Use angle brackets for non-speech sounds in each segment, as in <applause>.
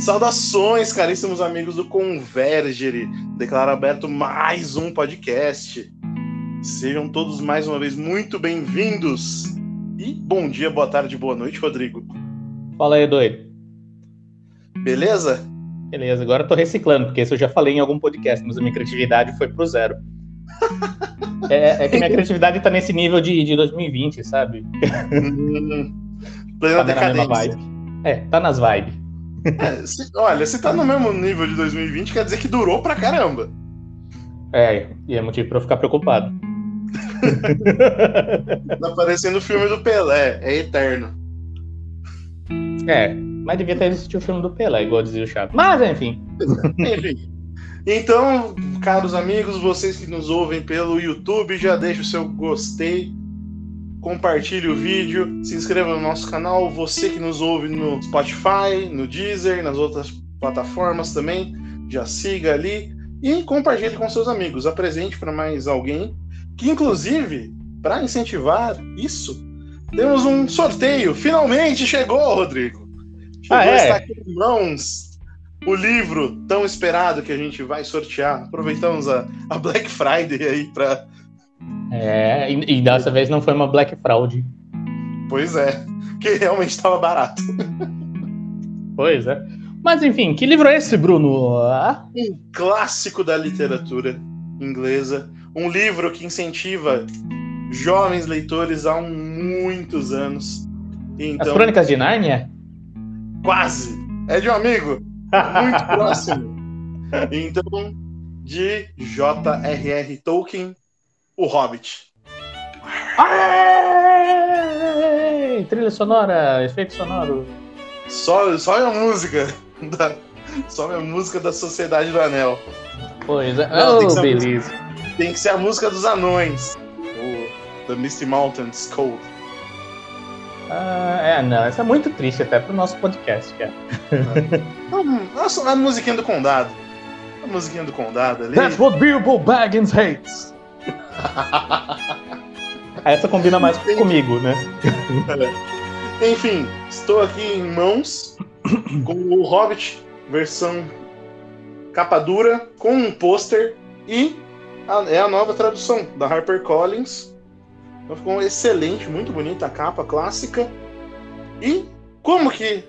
Saudações, caríssimos amigos do Convergere. Declaro aberto mais um podcast. Sejam todos mais uma vez muito bem-vindos. E bom dia, boa tarde, boa noite, Rodrigo. Fala aí, doido. Beleza? Beleza, agora eu tô reciclando, porque isso eu já falei em algum podcast, mas a minha criatividade foi pro zero. <laughs> é, é, que minha criatividade tá nesse nível de, de 2020, sabe? Hum, plena tá decadência. É, tá nas vibes. É, se- olha, se tá no mesmo nível de 2020, quer dizer que durou pra caramba. É, e é motivo pra eu ficar preocupado. <laughs> Tá parecendo o filme do Pelé, é eterno. É, mas devia ter assistido o filme do Pelé, igual dizia o Chato. Mas, enfim. <laughs> Enfim. Então, caros amigos, vocês que nos ouvem pelo YouTube, já deixa o seu gostei, compartilhe o vídeo, se inscreva no nosso canal. Você que nos ouve no Spotify, no Deezer, nas outras plataformas também, já siga ali e compartilhe com seus amigos. Apresente para mais alguém. Que, inclusive, para incentivar isso, temos um sorteio. Finalmente chegou, Rodrigo. Chegou, Ah, é? está aqui em mãos o livro tão esperado que a gente vai sortear. Aproveitamos a, a Black Friday aí para. É, e, e dessa vez não foi uma Black Fraud. Pois é, que realmente estava barato. Pois é. Mas, enfim, que livro é esse, Bruno? Ah, Um clássico da literatura inglesa. Um livro que incentiva jovens leitores há muitos anos. As Então, Crônicas de Nárnia? quase. É de um amigo. muito próximo. <laughs> Então, de J.R.R. Tolkien, O Hobbit. Aê! Trilha sonora, efeito sonoro. Só, só a música da, só a música da Sociedade do Anel. Pois é. Não, tem que oh, ser- beleza. Tem que ser a música dos anões. O The Misty Mountains Cold. Ah, é, não, essa é muito triste até pro nosso podcast, cara. <laughs> Hum, Nossa, a musiquinha do condado. A musiquinha do condado ali. That's what Bilbo Baggins hates. <laughs> Essa combina mais comigo, né? <laughs> Enfim, estou aqui em mãos com o Hobbit, versão capa dura, com um pôster e a- é a nova tradução da HarperCollins. Então ficou excelente, muito bonita a capa clássica. E como que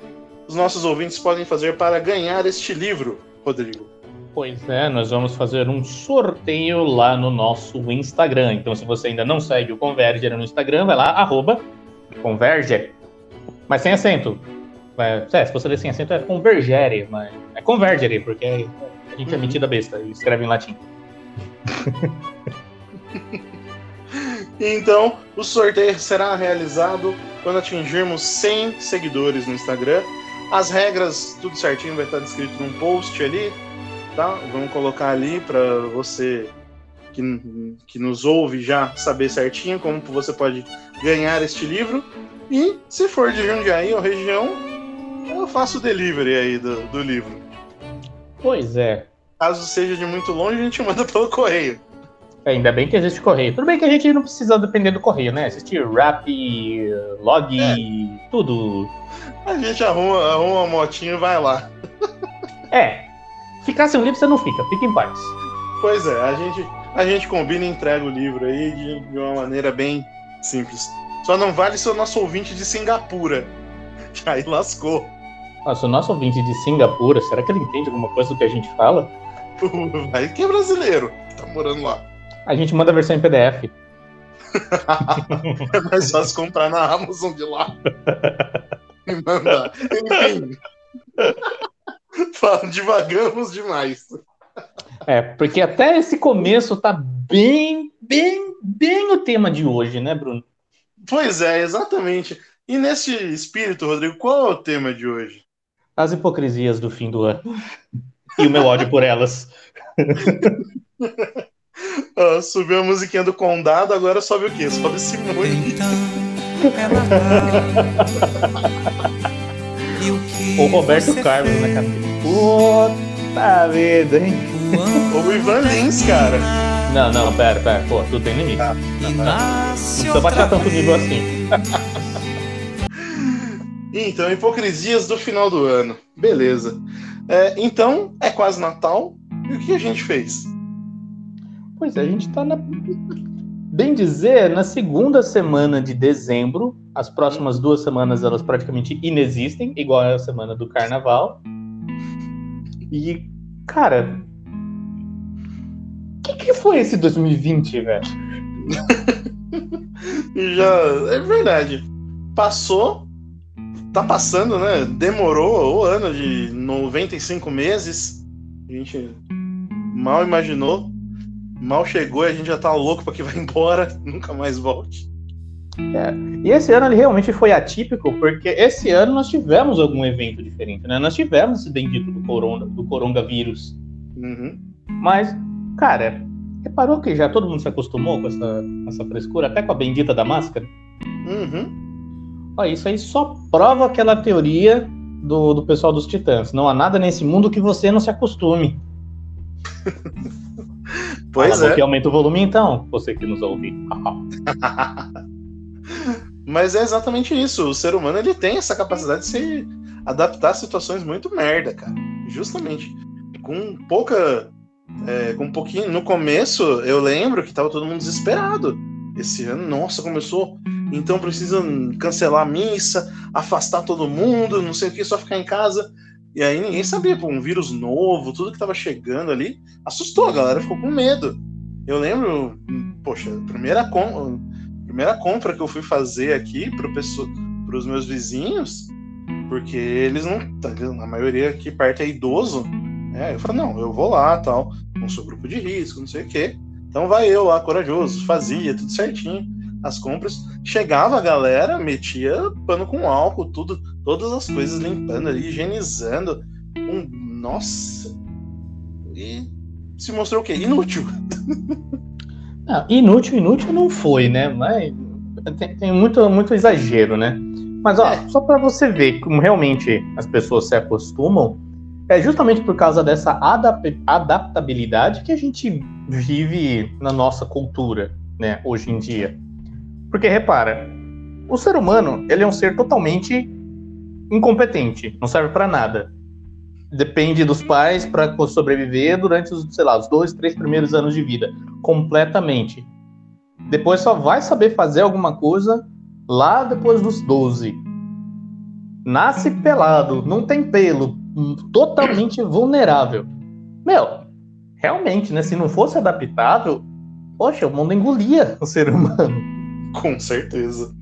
os nossos ouvintes podem fazer para ganhar este livro, Rodrigo? Pois é, nós vamos fazer um sorteio lá no nosso Instagram. Então, se você ainda não segue o Converger no Instagram, vai lá, arroba Converger. Mas sem acento. É, é, se você ler sem acento é Convergere, mas é Convergere, porque a gente é Uhum. metida besta e escreve em latim. Então, o sorteio será realizado quando atingirmos 100 seguidores no Instagram. As regras, tudo certinho, vai estar descrito num post ali, tá? Vamos colocar ali para você que, que nos ouve já saber certinho como você pode ganhar este livro. E se for de Jundiaí ou região, eu faço o delivery aí do, do livro. Pois é. Caso seja de muito longe, a gente manda pelo correio. É, Ainda bem que existe correio. Tudo bem que a gente não precisa depender do correio, né? Existe rap, log, tudo. A gente arruma, arruma uma motinho e vai lá. É. Ficar sem um livro você não fica, fica em paz. Pois é, a gente, a gente combina e entrega o livro aí de, de uma maneira bem simples. Só não vale se o nosso ouvinte de Singapura. <laughs> Que aí lascou. Nossa, o nosso ouvinte de Singapura, será que ele entende alguma coisa do que a gente fala? <laughs> Vai que é brasileiro. Tá morando lá. A gente manda a versão em PDF. <laughs> É mais fácil comprar na Amazon de lá. E mandar. Enfim. <laughs> Fala, divagamos demais. É, porque até esse começo tá bem, bem, bem o tema de hoje, né, Bruno? Pois é, exatamente. E nesse espírito, Rodrigo, qual é o tema de hoje? As hipocrisias do fim do ano. E o meu ódio por elas. <laughs> Ah, subiu a musiquinha do condado, agora sobe o quê? Sobe Simone. Então é Natal. <laughs> e o que O Roberto você Carlos fez? na cabeça. Puta vida, hein? O Ivan Lins, cara. Não, não, pera, pera. Pô, tudo tem limite. E nasce Não precisa baixar tanto nível assim. <laughs> Então, hipocrisias do final do ano. Beleza. É, então, é quase Natal. E o que a gente fez? Pois é, a gente tá na. Bem dizer, na segunda semana de dezembro. As próximas duas semanas elas praticamente inexistem, igual a semana do carnaval. E, cara. O que, que foi esse 2020, velho? <laughs> Já. É verdade. Passou. Tá passando, né? Demorou o ano de 95 meses. A gente mal imaginou. Mal chegou e a gente já tá louco pra que vá <laughs> embora. Nunca mais volte. É. E esse ano ele realmente foi atípico, porque esse ano nós tivemos algum evento diferente, né? Nós tivemos esse bendito do, corona, do coronavírus. Uhum. Mas, cara, reparou que já todo mundo se acostumou com essa, essa frescura, até com a bendita da máscara? Uhum. Ó, isso aí só prova aquela teoria do, do pessoal dos titãs. Não há nada nesse mundo que você não se acostume. <laughs> Pois Fala, é. que aumenta o volume então, você que nos ouve. <laughs> Mas é exatamente isso. O ser humano ele tem essa capacidade de se adaptar a situações muito merda, cara. Justamente. Com pouca. é, com um pouquinho. No começo, eu lembro que tava todo mundo desesperado. Esse ano, nossa, começou. Então precisa cancelar a missa, afastar todo mundo, não sei o que, só ficar em casa. E aí ninguém sabia, pô, um vírus novo, tudo que tava chegando ali, assustou, a galera ficou com medo. Eu lembro, poxa, primeira, com, primeira compra que eu fui fazer aqui para os meus vizinhos, porque eles não. A maioria aqui perto é idoso. Né? Eu falei, não, eu vou lá tal. Não sou grupo de risco, não sei o quê. Então vai eu lá, corajoso, fazia tudo certinho. As compras. Chegava a galera, metia pano com álcool, tudo, todas as coisas limpando ali, higienizando. Um, nossa! E se mostrou o quê? Inútil. <laughs> Não, inútil, inútil não foi, né? Mas tem, tem muito, muito exagero, né? Mas ó, É. só para você ver como realmente as pessoas se acostumam, é justamente por causa dessa adap- adaptabilidade que a gente vive na nossa cultura, né, hoje em dia. Porque repara, o ser humano, ele é um ser totalmente incompetente, não serve para nada. Depende dos pais para sobreviver durante os, sei lá, os dois, três primeiros anos de vida, completamente. Depois só vai saber fazer alguma coisa lá depois dos 12. Nasce pelado, não tem pelo, totalmente vulnerável. Meu, realmente, né? Se não fosse adaptável, poxa, o mundo engolia o ser humano. <laughs> Com certeza.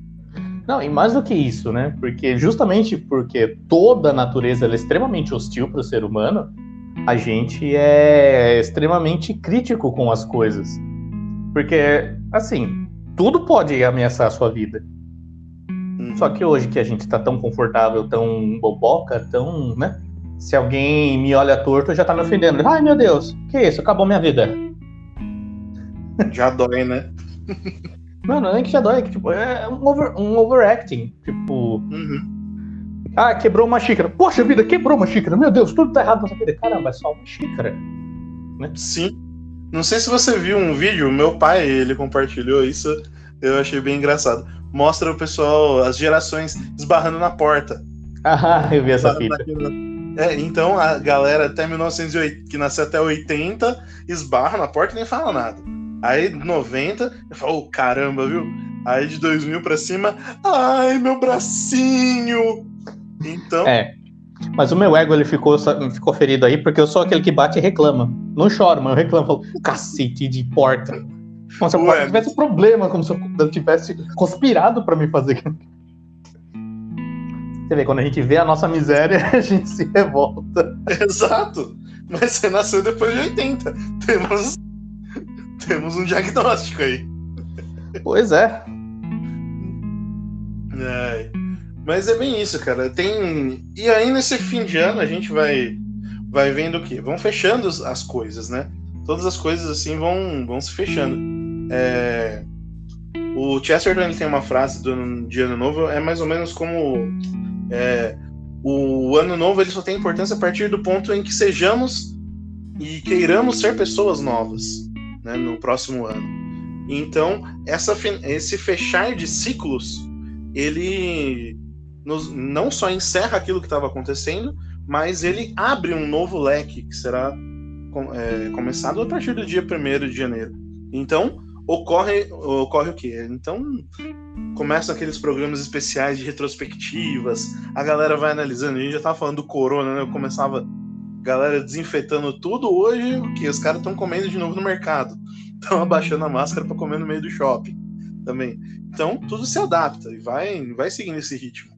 Não, e mais do que isso, né? Porque justamente porque toda a natureza é extremamente hostil para o ser humano, a gente é extremamente crítico com as coisas. Porque, assim, tudo pode ameaçar a sua vida. Uhum. Só que hoje que a gente tá tão confortável, tão boboca, tão, né? Se alguém me olha torto, já tá me ofendendo. Ai, meu Deus, que isso? Acabou minha vida. Já dói, né? <laughs> Não é que já dói, que tipo, é um, over, um overacting. Tipo, Uhum. ah, quebrou uma xícara. Poxa vida, quebrou uma xícara. Meu Deus, tudo tá errado nessa vida. Caramba, é só uma xícara. Sim. Não sei se você viu um vídeo, meu pai, ele compartilhou isso, eu achei bem engraçado. Mostra o pessoal, as gerações esbarrando na porta. <laughs> Ah, eu vi essa fita. É, então a galera até 1908, que nasceu até 80, esbarra na porta e nem fala nada. Aí 90, fala, oh, caramba, viu? Aí de 2000 pra cima, ai, meu bracinho! Então, É. Mas o meu ego ele ficou, ficou ferido aí porque eu sou aquele que bate e reclama. Não choro, mas eu reclamo. Falo, cacete de porta. Como se a porta tivesse problema, como se eu tivesse conspirado pra me fazer. Você vê, quando a gente vê a nossa miséria, <laughs> a gente se revolta. exato. Mas você nasceu depois de 80. Temos, temos um diagnóstico aí. Pois é. É, mas é bem isso, cara. Tem e aí nesse fim de ano a gente vai vai vendo o quê? Vão fechando as- as coisas, né? Todas as coisas assim vão vão se fechando. É, O Chesterton ele tem uma frase do de ano novo é mais ou menos como é, o ano novo ele só tem importância a partir do ponto em que sejamos e queiramos ser pessoas novas, né, no próximo ano. Então essa esse fechar de ciclos ele nos, não só encerra aquilo que estava acontecendo, mas ele abre um novo leque que será é, começado a partir do dia 1 de janeiro. Então, ocorre, ocorre o quê? Então, começam aqueles programas especiais de retrospectivas, a galera vai analisando. A gente já tava falando do corona, né? Eu começava galera desinfetando tudo. Hoje, que? Os caras estão comendo de novo no mercado. Estão <laughs> abaixando a máscara para comer no meio do shopping também. Então, tudo se adapta e vai, vai seguindo esse ritmo.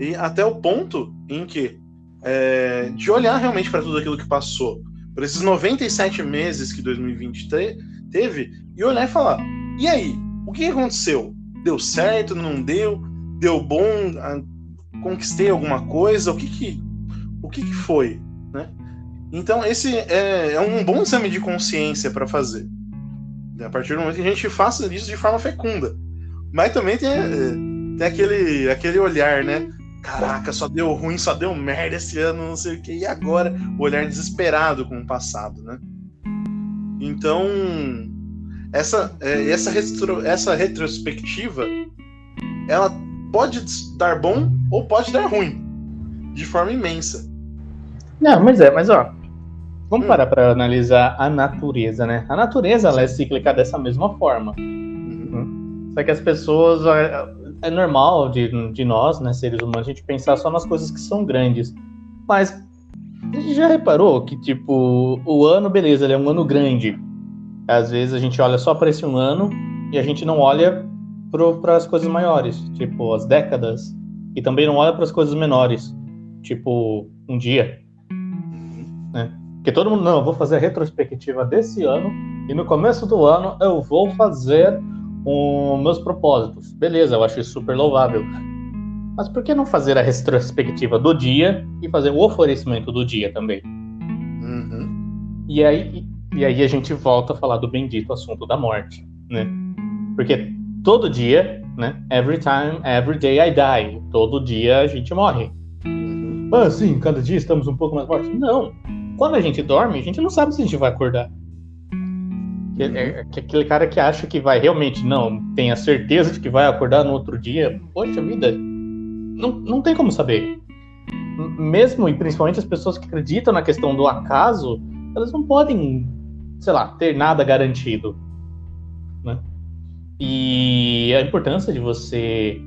E até o ponto em que, é, de olhar realmente para tudo aquilo que passou, por esses 97 meses que 2020 te, teve, e olhar e falar: e aí? O que aconteceu? Deu certo? Não deu? Deu bom? Conquistei alguma coisa? O que que, o que, que foi? Né? Então, esse é, é um bom exame de consciência para fazer. A partir do momento que a gente faça isso de forma fecunda. Mas também tem, tem aquele, aquele olhar, né? Caraca, só deu ruim, só deu merda esse ano, não sei o que. E agora? O olhar desesperado com o passado, né? Então, essa, é, essa, retro, essa retrospectiva, ela pode dar bom ou pode dar ruim, de forma imensa. Não, mas é, mas ó, vamos hum. parar para analisar a natureza, né? A natureza ela é cíclica dessa mesma forma. Uhum. Só que as pessoas é normal de, de nós, né, seres humanos, a gente pensar só nas coisas que são grandes. Mas a gente já reparou que, tipo, o ano, beleza, ele é um ano grande. Às vezes a gente olha só para esse um ano e a gente não olha para as coisas maiores, tipo, as décadas. E também não olha para as coisas menores, tipo, um dia. Porque todo mundo, não, eu vou fazer a retrospectiva desse ano e no começo do ano eu vou fazer com meus propósitos. Beleza, eu acho isso super louvável. Mas por que não fazer a retrospectiva do dia e fazer o oferecimento do dia também? Uhum. E, aí, e aí a gente volta a falar do bendito assunto da morte, né? Porque todo dia, né? Every time, every day I die. Todo dia a gente morre. Uhum. Ah, sim, cada dia estamos um pouco mais mortos. Não. Quando a gente dorme, a gente não sabe se a gente vai acordar. É, é aquele cara que acha que vai realmente, não, tem a certeza de que vai acordar no outro dia, poxa vida, não, não tem como saber. Mesmo e principalmente as pessoas que acreditam na questão do acaso, elas não podem, sei lá, ter nada garantido. Né? E a importância de você.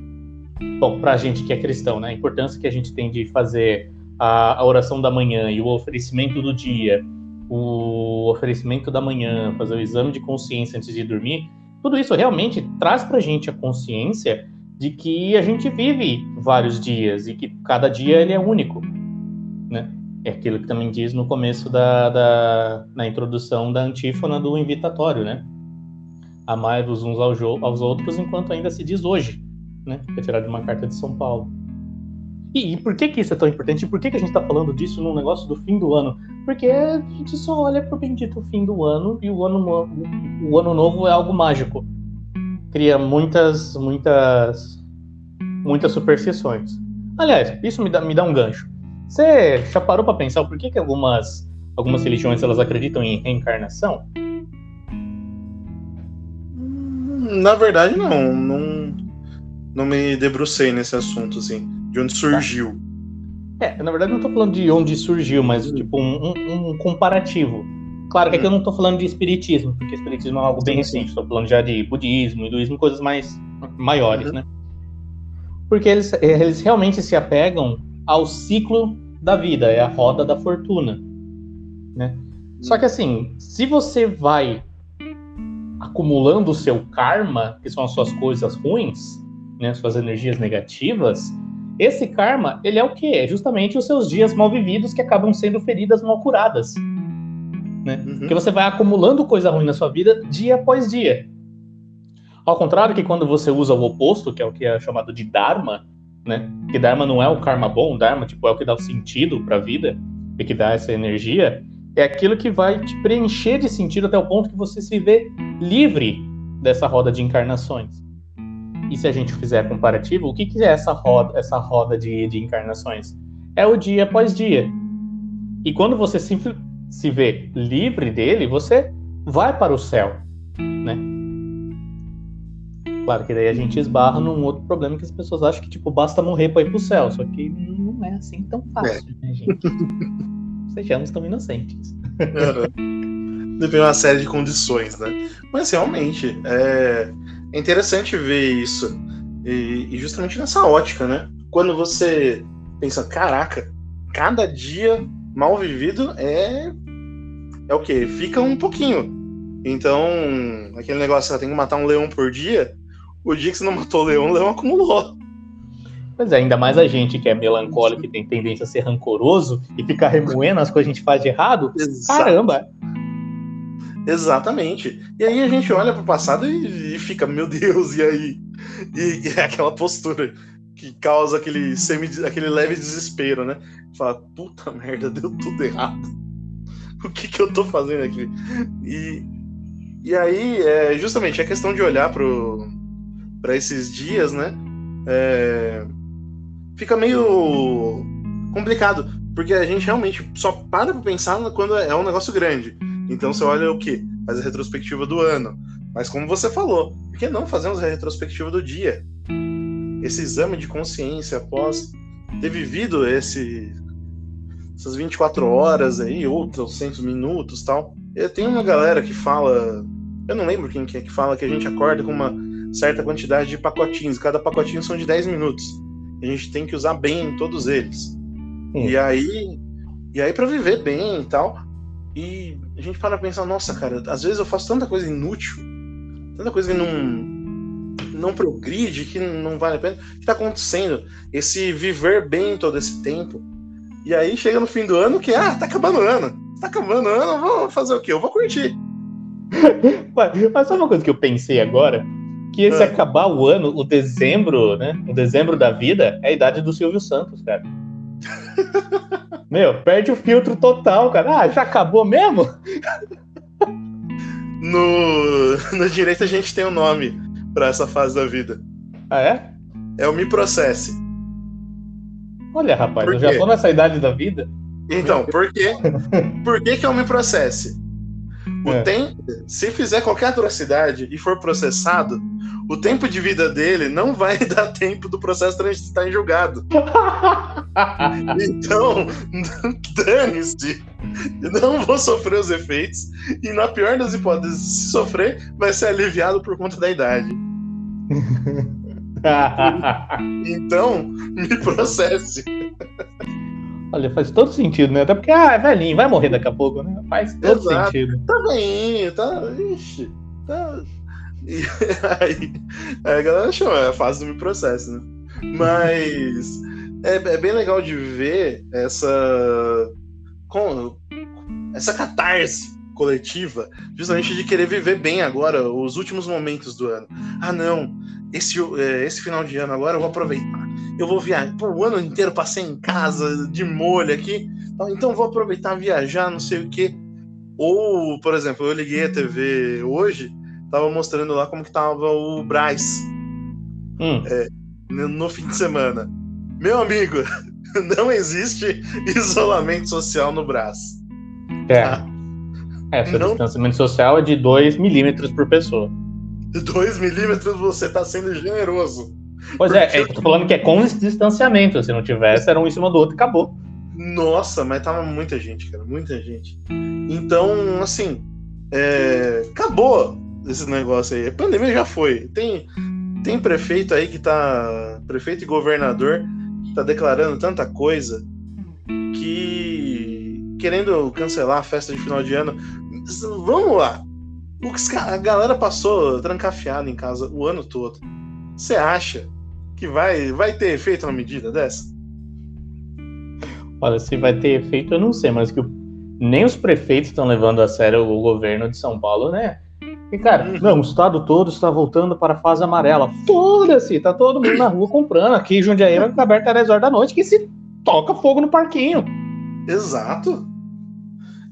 Bom, para a gente que é cristão, né? A importância que a gente tem de fazer a, a oração da manhã e o oferecimento do dia o oferecimento da manhã, fazer o exame de consciência antes de dormir, tudo isso realmente traz para a gente a consciência de que a gente vive vários dias e que cada dia ele é único, né? É aquilo que também diz no começo da, da na introdução da antífona do invitatório, né? Amai-vos uns aos, aos outros enquanto ainda se diz hoje, né? Que é tirado de uma carta de São Paulo. E, e, por que, que isso é tão importante? E por que, que a gente está falando disso num negócio do fim do ano? Porque a gente só olha pro bendito fim do ano e o ano, o, o ano novo é algo mágico. Cria muitas, muitas, muitas superstições. Aliás, isso me dá, me dá um gancho. Você já parou para pensar por que, que algumas, algumas religiões elas acreditam em reencarnação? Na verdade, não. Não, não me debrucei nesse assunto, assim. De onde surgiu. É, na verdade não tô falando de onde surgiu, mas tipo um, um, um comparativo. Claro que aqui eu não tô falando de espiritismo, porque espiritismo é algo bem recente, estou falando já de budismo, hinduísmo, coisas mais maiores, uhum. né? Porque eles, eles realmente se apegam ao ciclo da vida, é a roda da fortuna, né? Só que assim, se você vai acumulando o seu karma, que são as suas coisas ruins, né, suas energias negativas, esse karma, ele é o quê? É justamente os seus dias mal vividos que acabam sendo feridas mal curadas. Né? Uhum. Porque você vai acumulando coisa ruim na sua vida dia após dia. Ao contrário que quando você usa o oposto, que é o que é chamado de Dharma, né? Que Dharma não é o karma bom, Dharma tipo, é o que dá o sentido para a vida e que dá essa energia, é aquilo que vai te preencher de sentido até o ponto que você se vê livre dessa roda de encarnações. E se a gente fizer comparativo, o que, que é essa roda, essa roda de, de encarnações? É o dia após dia. E quando você se, se vê livre dele, você vai para o céu, né? Claro que daí a gente esbarra num outro problema que as pessoas acham que, tipo, basta morrer pra ir pro céu. Só que não é assim tão fácil, né, gente? <laughs> Sejamos tão inocentes. Depende de uma série de condições, né? Mas realmente, é, é interessante ver isso. E, e justamente nessa ótica, né? Quando você pensa, caraca, cada dia mal vivido é. É o quê? Fica um pouquinho. Então, aquele negócio, você tem que matar um leão por dia. O dia que você não matou o leão, o leão acumulou. Pois é, ainda mais a gente que é melancólico e tem tendência a ser rancoroso e ficar remoendo as coisas que a gente faz de errado. Exato. Caramba! Exatamente. E aí a gente olha pro passado e, e fica, meu Deus, e aí? E, e é aquela postura que causa aquele, semi, aquele leve desespero, né? Fala, puta merda, deu tudo errado. O que que eu tô fazendo aqui? E, e aí, é, justamente, a questão de olhar para esses dias, né? É, fica meio complicado, porque a gente realmente só para pra pensar quando é um negócio grande. Então você olha o quê? Faz a retrospectiva do ano. Mas como você falou, por que não fazemos a retrospectiva do dia? Esse exame de consciência após ter vivido esse, essas 24 horas aí, ou 300 minutos tal. E tem uma galera que fala, eu não lembro quem que é que fala que a gente acorda com uma certa quantidade de pacotinhos, cada pacotinho são de 10 minutos. A gente tem que usar bem todos eles. E aí, e aí para viver bem e tal. E a gente para pensar, nossa, cara, às vezes eu faço tanta coisa inútil, tanta coisa que não não progride, que não vale a pena. O que tá acontecendo? Esse viver bem todo esse tempo. E aí chega no fim do ano que, ah, tá acabando o ano. Tá acabando o ano, vou fazer o quê? Eu vou curtir. <laughs> Mas sabe uma coisa que eu pensei agora? Que esse Ah. acabar o ano, o dezembro, né? O dezembro da vida é a idade do Silvio Santos, cara. <laughs> Meu, perde o filtro total, cara. Ah, já acabou mesmo? No, no direito a gente tem um nome pra essa fase da vida. Ah, é? É o Me Processe. Olha, rapaz, Por eu já tô nessa idade da vida. Então, por quê? <laughs> Por que, que é o Me Processe? O É. tem, se fizer qualquer atrocidade e for processado, o tempo de vida dele não vai <laughs> dar tempo do processo transitar em julgado. <laughs> Então, <laughs> dane-se. Não vou sofrer os efeitos. E na pior das hipóteses, se sofrer, vai ser aliviado por conta da idade. <laughs> Então, me processe. Olha, faz todo sentido, né? Até porque, ah, é velhinho, vai morrer daqui a pouco, né? Faz todo Exato. sentido. Tá bem, tá. Ixi, tá. E <laughs> aí, aí a galera chama, é a fase do me processo, né? Mas é, é bem legal de ver essa. Com, essa catarse coletiva, justamente de querer viver bem agora, os últimos momentos do ano. Ah, não, esse, é, esse final de ano agora eu vou aproveitar. Eu vou viajar. Pô, o ano inteiro passei em casa, de molho aqui. Então vou aproveitar viajar, não sei o quê. Ou, por exemplo, eu liguei a TV hoje, tava mostrando lá como que tava o Braz Hum, no no fim de semana. Meu amigo, <laughs> não existe isolamento social no Brás. é. Ah. É, seu Não- distanciamento social é de 2 milímetros por pessoa. 2 milímetros você tá sendo generoso. Pois é, Porque- é, eu tô falando que é com esse distanciamento. Se não tivesse, era um em cima do outro e acabou. Nossa, mas tava muita gente, cara, muita gente. Então, assim, é, acabou esse negócio aí. A pandemia já foi. Tem, tem prefeito aí que tá. Prefeito e governador tá declarando tanta coisa que. querendo cancelar a festa de final de ano. Vamos lá. O que a galera passou trancafiada em casa o ano todo. Você acha que vai, vai ter efeito uma medida dessa? Olha, se vai ter efeito, eu não sei, mas que o- nem os prefeitos estão levando a sério o governo de São Paulo, né? E, cara, Uhum. não, o estado todo está voltando para a fase amarela. Foda-se, tá todo mundo na rua comprando. Aqui em Jundiaí vai ficar aberto às 10 horas da noite, que se toca fogo no parquinho. Exato.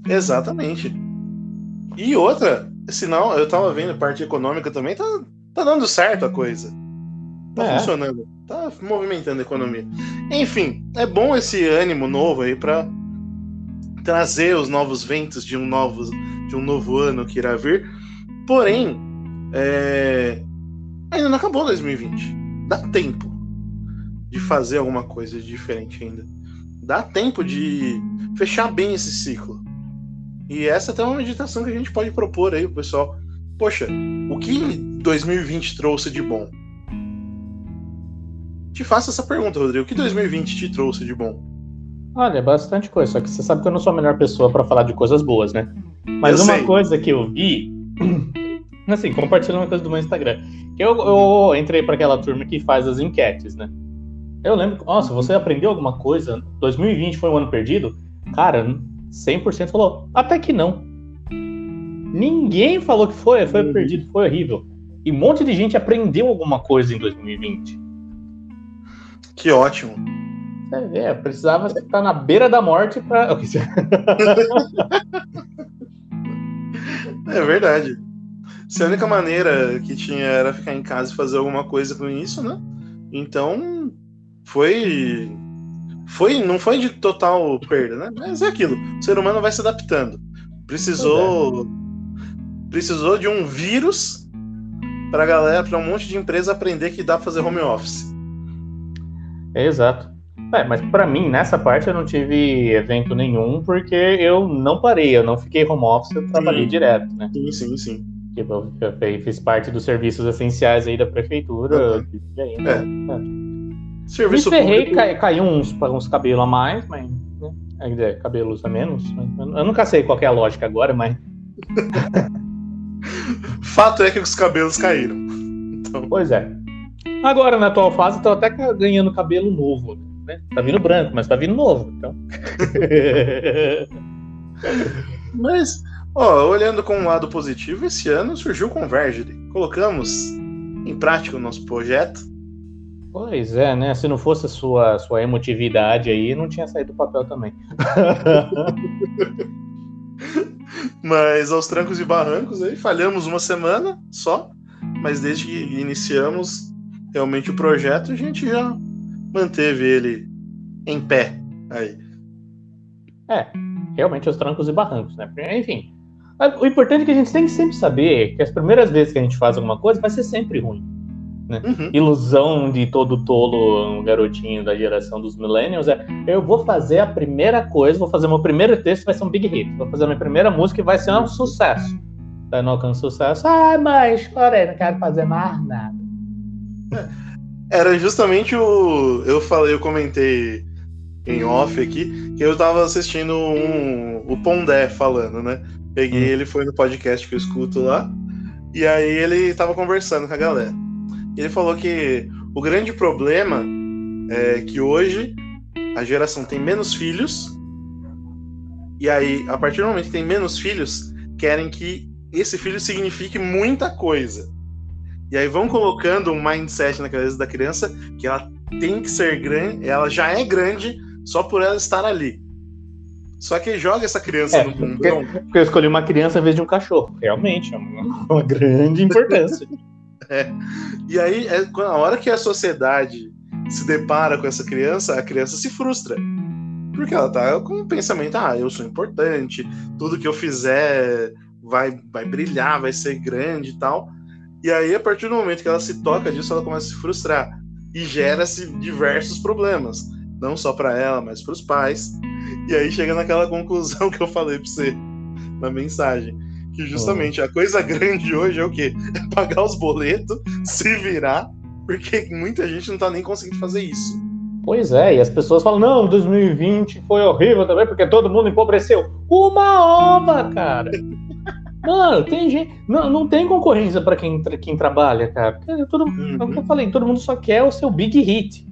Exatamente. E outra, sinal, eu tava vendo parte econômica também, tá, tá dando certo a coisa. Tá É. funcionando. Tá movimentando a economia. Enfim, é bom esse ânimo novo aí pra trazer os novos ventos de um novo, de um novo ano que irá vir. Porém, é, ainda não acabou 2020. Dá tempo de fazer alguma coisa diferente ainda. Dá tempo de fechar bem esse ciclo. E essa é até uma meditação que a gente pode propor aí pro pessoal. Poxa, o que 2020 trouxe de bom? Te faço essa pergunta, Rodrigo. O que 2020 te trouxe de bom? Olha, bastante coisa. Só que você sabe que eu não sou a melhor pessoa para falar de coisas boas, né? Mas Eu uma sei. coisa que eu vi, <clears throat> assim, compartilhando uma coisa do meu Instagram, que eu, eu entrei para aquela turma que faz as enquetes, né? Eu lembro, nossa, você aprendeu alguma coisa? 2020 foi um ano perdido? Cara, 100% falou, até que não. Ninguém falou que foi, foi Uhum. perdido, foi horrível. E um monte de gente aprendeu alguma coisa em 2020. Que ótimo. Vê, eu precisava estar na beira da morte para. <laughs> <laughs> É verdade. Se a única maneira que tinha era ficar em casa e fazer alguma coisa com isso, né? Então foi. Foi, não foi de total perda, né? Mas é aquilo. O ser humano vai se adaptando. Precisou. Precisou de um vírus pra galera, pra um monte de empresa aprender que dá pra fazer home office. É, exato. É, mas pra mim, nessa parte, eu não tive evento nenhum, porque eu não parei, eu não fiquei home office, eu trabalhei Sim. direto, né? Sim, sim, sim. Tipo, eu fiz parte dos serviços essenciais aí da prefeitura. Uhum. aí, né? Me Serviço ferrei, público. cai, caiu uns, uns cabelos a mais, mas. Né? Dizer, cabelos a menos. Eu nunca sei qual é a lógica agora, mas. <laughs> Fato é que os cabelos caíram. Então, Pois é. Agora, na atual fase, tô até ganhando cabelo novo. Né? Tá vindo branco, mas tá vindo novo. Então. <laughs> Mas, ó, olhando com um lado positivo, esse ano surgiu o Convergere. Colocamos em prática o nosso projeto. Pois é, né? Se não fosse a sua, sua emotividade aí, não tinha saído do papel também. <laughs> Mas aos trancos e barrancos aí, falhamos uma semana só. Mas desde que iniciamos realmente o projeto, a gente já manteve ele em pé. Aí. É, realmente os trancos e barrancos, né? Enfim. O importante é que a gente tem que sempre saber que as primeiras vezes que a gente faz alguma coisa vai ser sempre ruim. Uhum. Ilusão de todo tolo, um garotinho da geração dos millennials é eu vou fazer a primeira coisa, vou fazer meu primeiro texto, vai ser um big hit. Vou fazer a minha primeira música e vai ser um sucesso. Daí não alcança sucesso. Ai, mãe, chorei, não quero fazer mais nada. Era justamente o. Eu falei, eu comentei em off aqui que eu tava assistindo um, o Pondé falando, né? Peguei Hum. ele, foi no podcast que eu escuto lá, e aí ele tava conversando com a galera. Ele falou que o grande problema é que hoje a geração tem menos filhos, e aí, a partir do momento que tem menos filhos, querem que esse filho signifique muita coisa. E aí vão colocando um mindset na cabeça da criança que ela tem que ser grande, ela já é grande só por ela estar ali. Só que joga essa criança É, no mundão. Porque eu escolhi uma criança em vez de um cachorro. Realmente, é uma, <laughs> uma grande importância. <laughs> E aí, é, hora que a sociedade se depara com essa criança, a criança se frustra. Porque ela tá com o pensamento, ah, eu sou importante, tudo que eu fizer vai, vai brilhar, vai ser grande e tal. E aí, a partir do momento que ela se toca disso, ela começa a se frustrar. E gera-se diversos problemas. Não só para ela, mas para os pais. E aí chega naquela <laughs> conclusão que eu falei para você na mensagem. Que justamente a coisa grande hoje é o quê? É pagar os boletos, se virar, porque muita gente não tá nem conseguindo fazer isso. Pois é, e as pessoas falam, não, 2020 foi horrível também, porque todo mundo empobreceu. Uma ova, cara! <laughs> Mano, tem gente. Não, não tem concorrência pra quem, quem trabalha, cara. Porque todo, É o que eu falei, todo mundo só quer o seu big hit.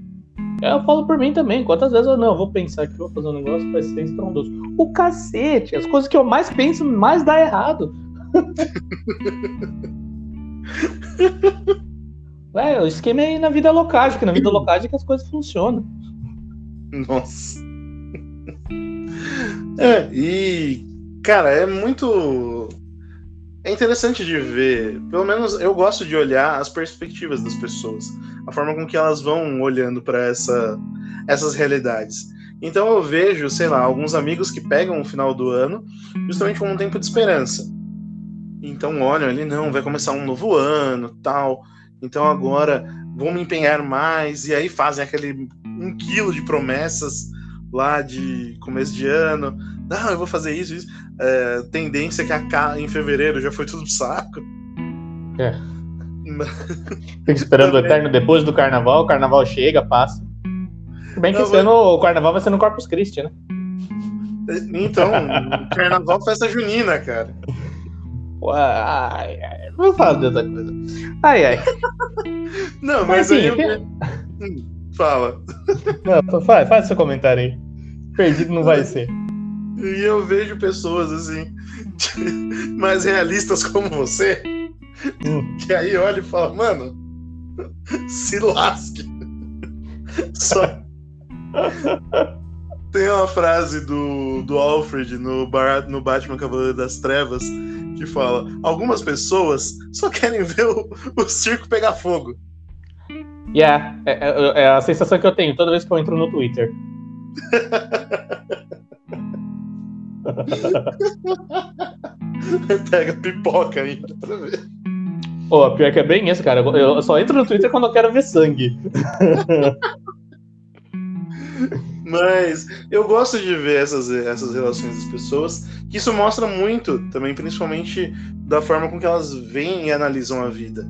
Eu falo por mim também. Quantas vezes eu não, eu vou pensar que vou fazer um negócio que vai ser estrondoso. O cacete, as coisas que eu mais penso, mais dá errado. <laughs> É, o esquema é na vida locágica, que na vida locágica as coisas funcionam. Nossa. É, e, cara, é muito. É interessante de ver. Pelo menos eu gosto de olhar as perspectivas das pessoas, a forma com que elas vão olhando para essa, essas realidades. Então eu vejo, sei lá, alguns amigos que pegam o final do ano justamente como um tempo de esperança. Então olham ali, não, vai começar um novo ano, tal. então agora vou me empenhar mais, e aí fazem aquele um quilo de promessas lá de começo de ano. Não, eu vou fazer isso, isso. É, tendência que a, em fevereiro já foi tudo pro saco. É. <laughs> Fica esperando o eterno depois do carnaval, o carnaval chega, passa. Se bem que Não, esse ano o carnaval vai ser no Corpus Christi, né? Então, carnaval festa junina, cara. Ai, ai, não vou falar dessa coisa. Ai, ai. Não, Mas mas, assim, aí eu... Hum, Fala. Não, faz, faz seu comentário aí. Perdido não vai ser. E eu vejo pessoas assim, <laughs> mais realistas como você, Hum. que aí olha e fala, mano, se lasque. Só. Tem uma frase do, do Alfred no, Bar- no Batman Cavaleiro das Trevas que fala: Algumas pessoas só querem ver o, o circo pegar fogo. Yeah, é, é- é a sensação que eu tenho toda vez que eu entro no Twitter. <laughs> <laughs> Pega pipoca ainda pra ver. Pô, pior que é bem isso, cara. Eu eu só entro no Twitter quando eu quero ver sangue. <laughs> Mas eu gosto de ver essas, essas relações das pessoas, que isso mostra muito também, principalmente da forma com que elas veem e analisam a vida.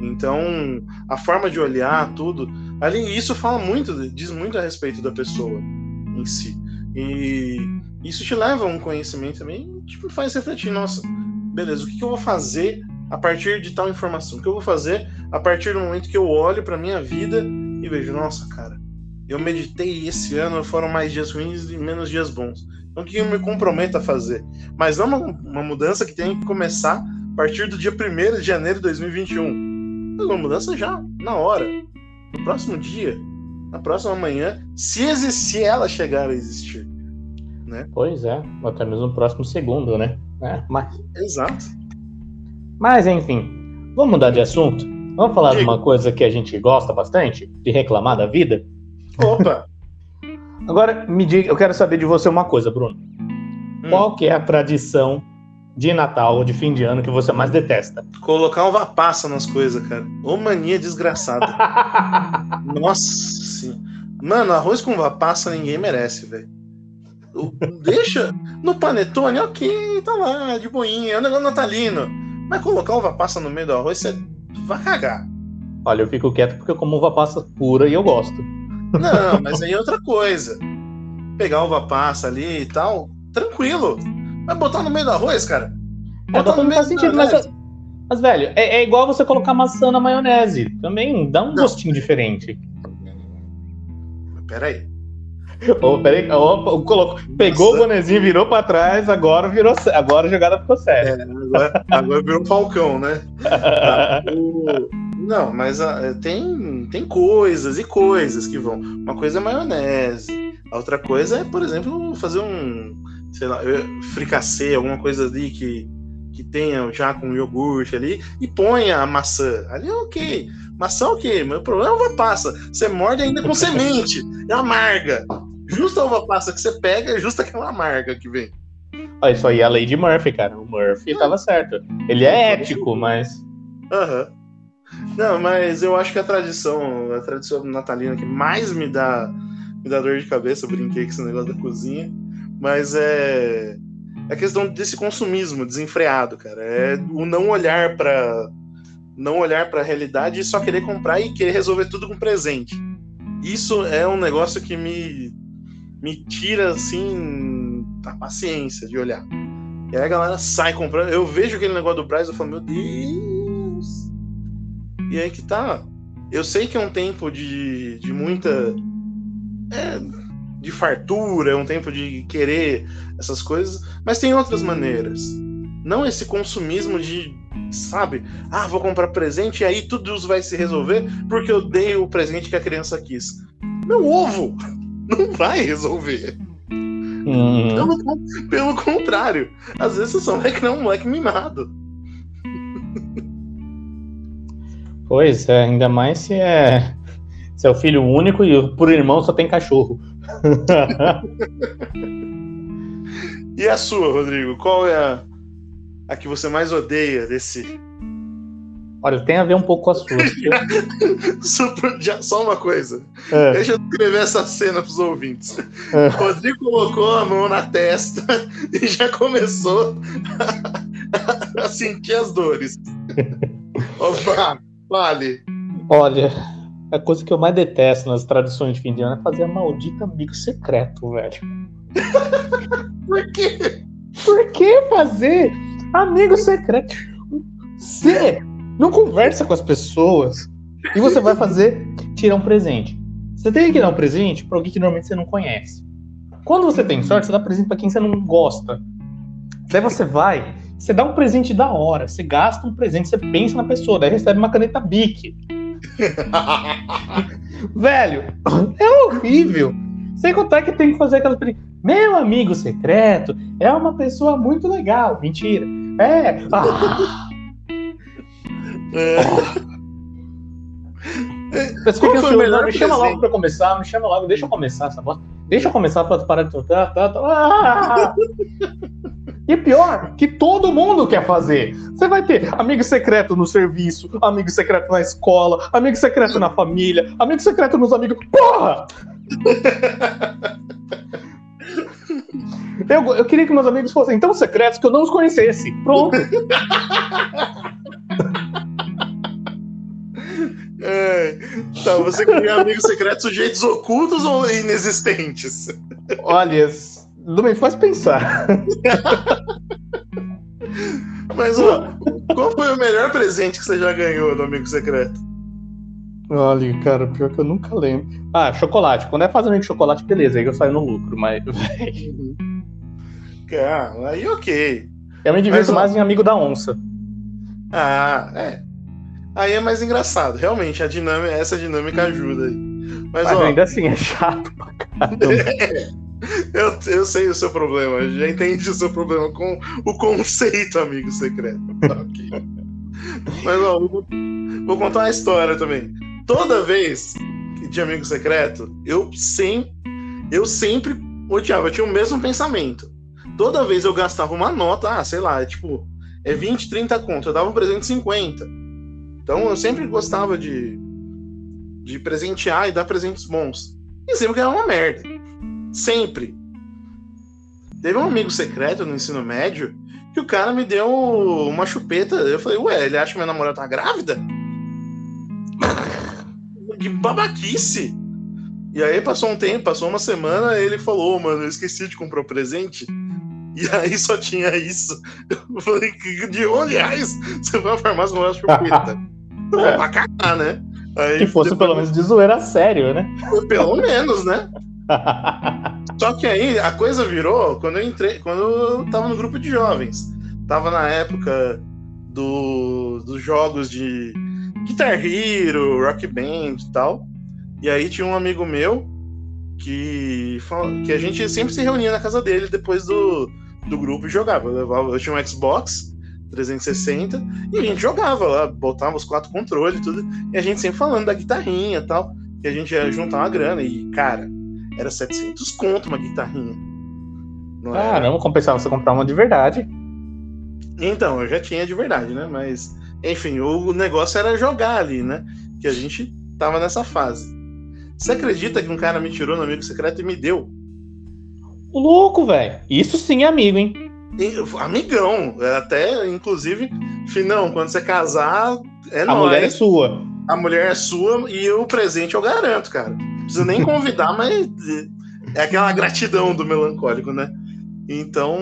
Então, a forma de olhar tudo, ali isso fala muito, diz muito a respeito da pessoa em si. E isso te leva a um conhecimento também, tipo, faz refletir, nossa, beleza, o que, eu vou fazer a partir de tal informação? O que eu vou fazer a partir do momento que eu olho para minha vida e vejo, nossa, cara, eu meditei esse ano, foram mais dias ruins e menos dias bons. Então, o que eu me comprometo a fazer? Mas não uma, uma mudança que tem que começar a partir do dia 1 de janeiro de 2021. Mas uma mudança já, na hora. No próximo dia, na próxima manhã, se existir ela chegar a existir. Pois é, ou até mesmo no próximo segundo, né? É, mas, Exato. mas, enfim, vamos mudar de assunto? Vamos falar de Diga. uma coisa que a gente gosta bastante? De reclamar da vida? Opa! <laughs> Agora, me diga, eu quero saber de você uma coisa, Bruno. Hum. Qual que é a tradição de Natal ou de fim de ano que você mais detesta? Colocar uva passa nas coisas, cara. Ô mania desgraçada. <laughs> Nossa senhora. Mano, arroz com uva passa ninguém merece, velho. Deixa no panetone, ok, tá lá, de boinha, é um negócio natalino. Mas colocar uva passa no meio do arroz, você vai cagar. Olha, eu fico quieto porque eu como uva passa pura e eu gosto. Não, mas aí é outra coisa. Pegar uva passa ali e tal, tranquilo. Mas botar no meio do arroz, cara. É, Botar no meio faz sentido, mas, mas velho, é, é igual você colocar maçã na maionese. Também dá um Não. gostinho diferente. Peraí. Ô, peraí, ó, colocou, pegou o Nossa. bonezinho, virou pra trás, agora virou, agora a jogada ficou séria. É, agora, agora virou um falcão, né? <laughs> O- Não, mas ah, tem, tem coisas e coisas que vão. Uma coisa é maionese. A outra coisa é, por exemplo, fazer um, sei lá, fricassê, alguma coisa ali que, que tenha já com iogurte ali e ponha a maçã. Ali é ok. Maçã ok, meu problema é uva passa. Você morde ainda com semente. É amarga. Justa a uva passa que você pega, é justa aquela amarga que vem. Ó, isso aí é a lei de Murphy, cara. O Murphy tava certo. Ele é ético, mas. Aham. Não, mas eu acho que a tradição, a tradição natalina que mais me dá, me dá dor de cabeça, eu brinquei com esse negócio da cozinha, mas é a questão desse consumismo desenfreado, cara. É o não olhar para não olhar para a realidade e só querer comprar e querer resolver tudo com presente. Isso é um negócio que me me tira assim a paciência de olhar. E aí a galera sai comprando. Eu vejo aquele negócio do Braz e eu falo, meu Deus! E aí que tá. Eu sei que é um tempo de, de muita. é, de fartura, é um tempo de querer essas coisas, mas tem outras maneiras. Não esse consumismo de, sabe, ah, vou comprar presente e aí tudo vai se resolver porque eu dei o presente que a criança quis. Meu ovo! <laughs> Não vai resolver. Hum, Pelo, pelo contrário, às vezes você só vai criar um moleque mimado. pois é, ainda mais se é. Se é o filho único e por irmão só tem cachorro. <laughs> E a sua, Rodrigo? Qual é a, a que você mais odeia desse. Olha, tem a ver um pouco com a sua. <laughs> Super- já- Só uma coisa. É, Deixa eu descrever essa cena pros ouvintes. é. O Rodrigo colocou a mão na testa e já começou a, a sentir as dores. <laughs> Opa, fale. Olha, a coisa que eu mais detesto nas tradições de fim de ano é fazer a maldita amigo secreto, velho. <laughs> Por quê? Por que fazer amigo secreto? Você não conversa com as pessoas e você vai fazer tirar um presente. Você tem que dar um presente para alguém que normalmente você não conhece. Quando você tem sorte, você dá presente para quem você não gosta. Daí você vai, você dá um presente da hora, você gasta um presente, você pensa na pessoa, daí recebe uma caneta Bic. <laughs> Velho, é horrível. Sem contar que tem que fazer aquela. Meu amigo secreto é uma pessoa muito legal. Mentira. É. Ah, É, Qual fica foi o melhor ansioso, me chama logo pra começar, me chama logo, deixa eu começar essa bosta. Deixa eu começar pra parar de trocar. Tá, tá. Ah! E pior, que todo mundo quer fazer. Você vai ter amigo secreto no serviço, amigo secreto na escola, amigo secreto na família, amigo secreto nos amigos. Porra! <laughs> Eu, eu queria que meus amigos fossem tão secretos que eu não os conhecesse. Pronto. <laughs> é. Tá, você queria amigos secretos, sujeitos ocultos ou inexistentes? Olha, não me faz pensar. Mas, ó, qual foi o melhor presente que você já ganhou do amigo secreto? Olha, cara, pior que eu nunca lembro. Ah, chocolate. Quando é fazendo de chocolate, beleza, aí eu saio no lucro, mas Cara, aí ok. eu me divirto Mas, mais em amigo da onça. Ah, é. Aí é mais engraçado. Realmente, a dinâmica, essa dinâmica ajuda aí. Mas, Mas ó, ainda assim é chato pra caramba. <laughs> eu, eu sei o seu problema. eu Já entendi o seu problema com o conceito amigo secreto. <laughs> Mas, ó, vou, vou contar uma história também. Toda vez tinha amigo secreto, eu sempre, eu sempre odiava. Eu tinha o mesmo pensamento. Toda vez eu gastava uma nota, ah, sei lá, é tipo, é 20, 30 conto. Eu dava um presente de 50. Então eu sempre gostava de, de presentear e dar presentes bons. E sempre ganhava uma merda. Sempre. Teve um amigo secreto no ensino médio que o cara me deu uma chupeta. Eu falei, ué, ele acha que minha namorada tá grávida? <laughs> De babaquice. E aí passou um tempo, passou uma semana, ele falou, "Ô, mano, eu esqueci de comprar o presente. E aí só tinha isso. Eu falei, "Que- de onde, aliás, você vai à farmácia comprar chupeta? <laughs> Pô, pra cagar, né? Aí, Que fosse depois- pelo menos de zoeira sério, né? Pelo menos, né? <laughs> Só que aí a coisa virou quando eu entrei, quando eu tava no grupo de jovens. Tava na época do, dos jogos de Guitar Hero, Rock Band e tal. E aí tinha um amigo meu que, que a gente sempre se reunia na casa dele depois do, do grupo e jogava. Eu, levava, eu tinha um Xbox 360 e a gente jogava lá, botava os quatro controles e tudo. E a gente sempre falando da guitarrinha e tal. Que a gente ia juntar uma grana. E, cara, era 700 conto uma guitarrinha. Não era? Caramba, compensava você comprar uma de verdade. Então, eu já tinha de verdade, né? Mas, enfim, o negócio era jogar ali, né? Que a gente tava nessa fase. Você acredita que um cara me tirou no amigo secreto e me deu? O louco, velho. Isso sim é amigo, hein? E- Amigão, até, inclusive, Finão, quando você casar, é A nóis. mulher é sua. A mulher é sua e o presente eu garanto, cara. Não precisa nem convidar, <laughs> mas é aquela gratidão do melancólico, né? Então,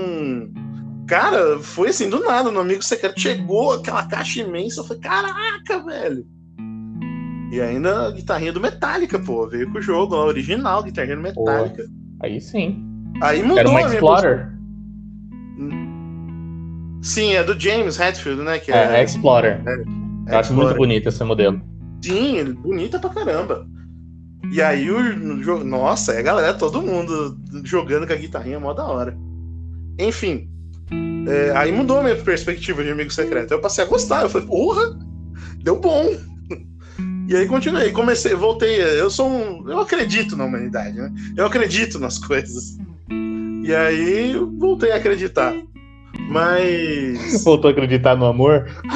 cara, foi assim do nada. No amigo secreto chegou aquela caixa imensa. Eu falei, caraca, velho. E ainda a guitarrinha do Metallica, pô. Veio com o jogo lá, original, guitarrinha do Metallica. Aí sim. Aí mudou Era uma a minha Explorer. Sim, é do James Hetfield, né? Que É, é Explorer. é Eu acho muito Explorer. bonito esse modelo. Sim, ele bonita pra caramba. E aí o. Nossa, é a galera, todo mundo jogando com a guitarrinha, mó da hora. Enfim. é, aí mudou a minha perspectiva de amigo secreto. Eu passei a gostar. Eu falei, porra, deu bom. E aí continuei, comecei, voltei. Eu sou um. Eu acredito na humanidade, né? Eu acredito nas coisas. E aí voltei a acreditar. Mas. <laughs> Voltou a acreditar no amor? <laughs>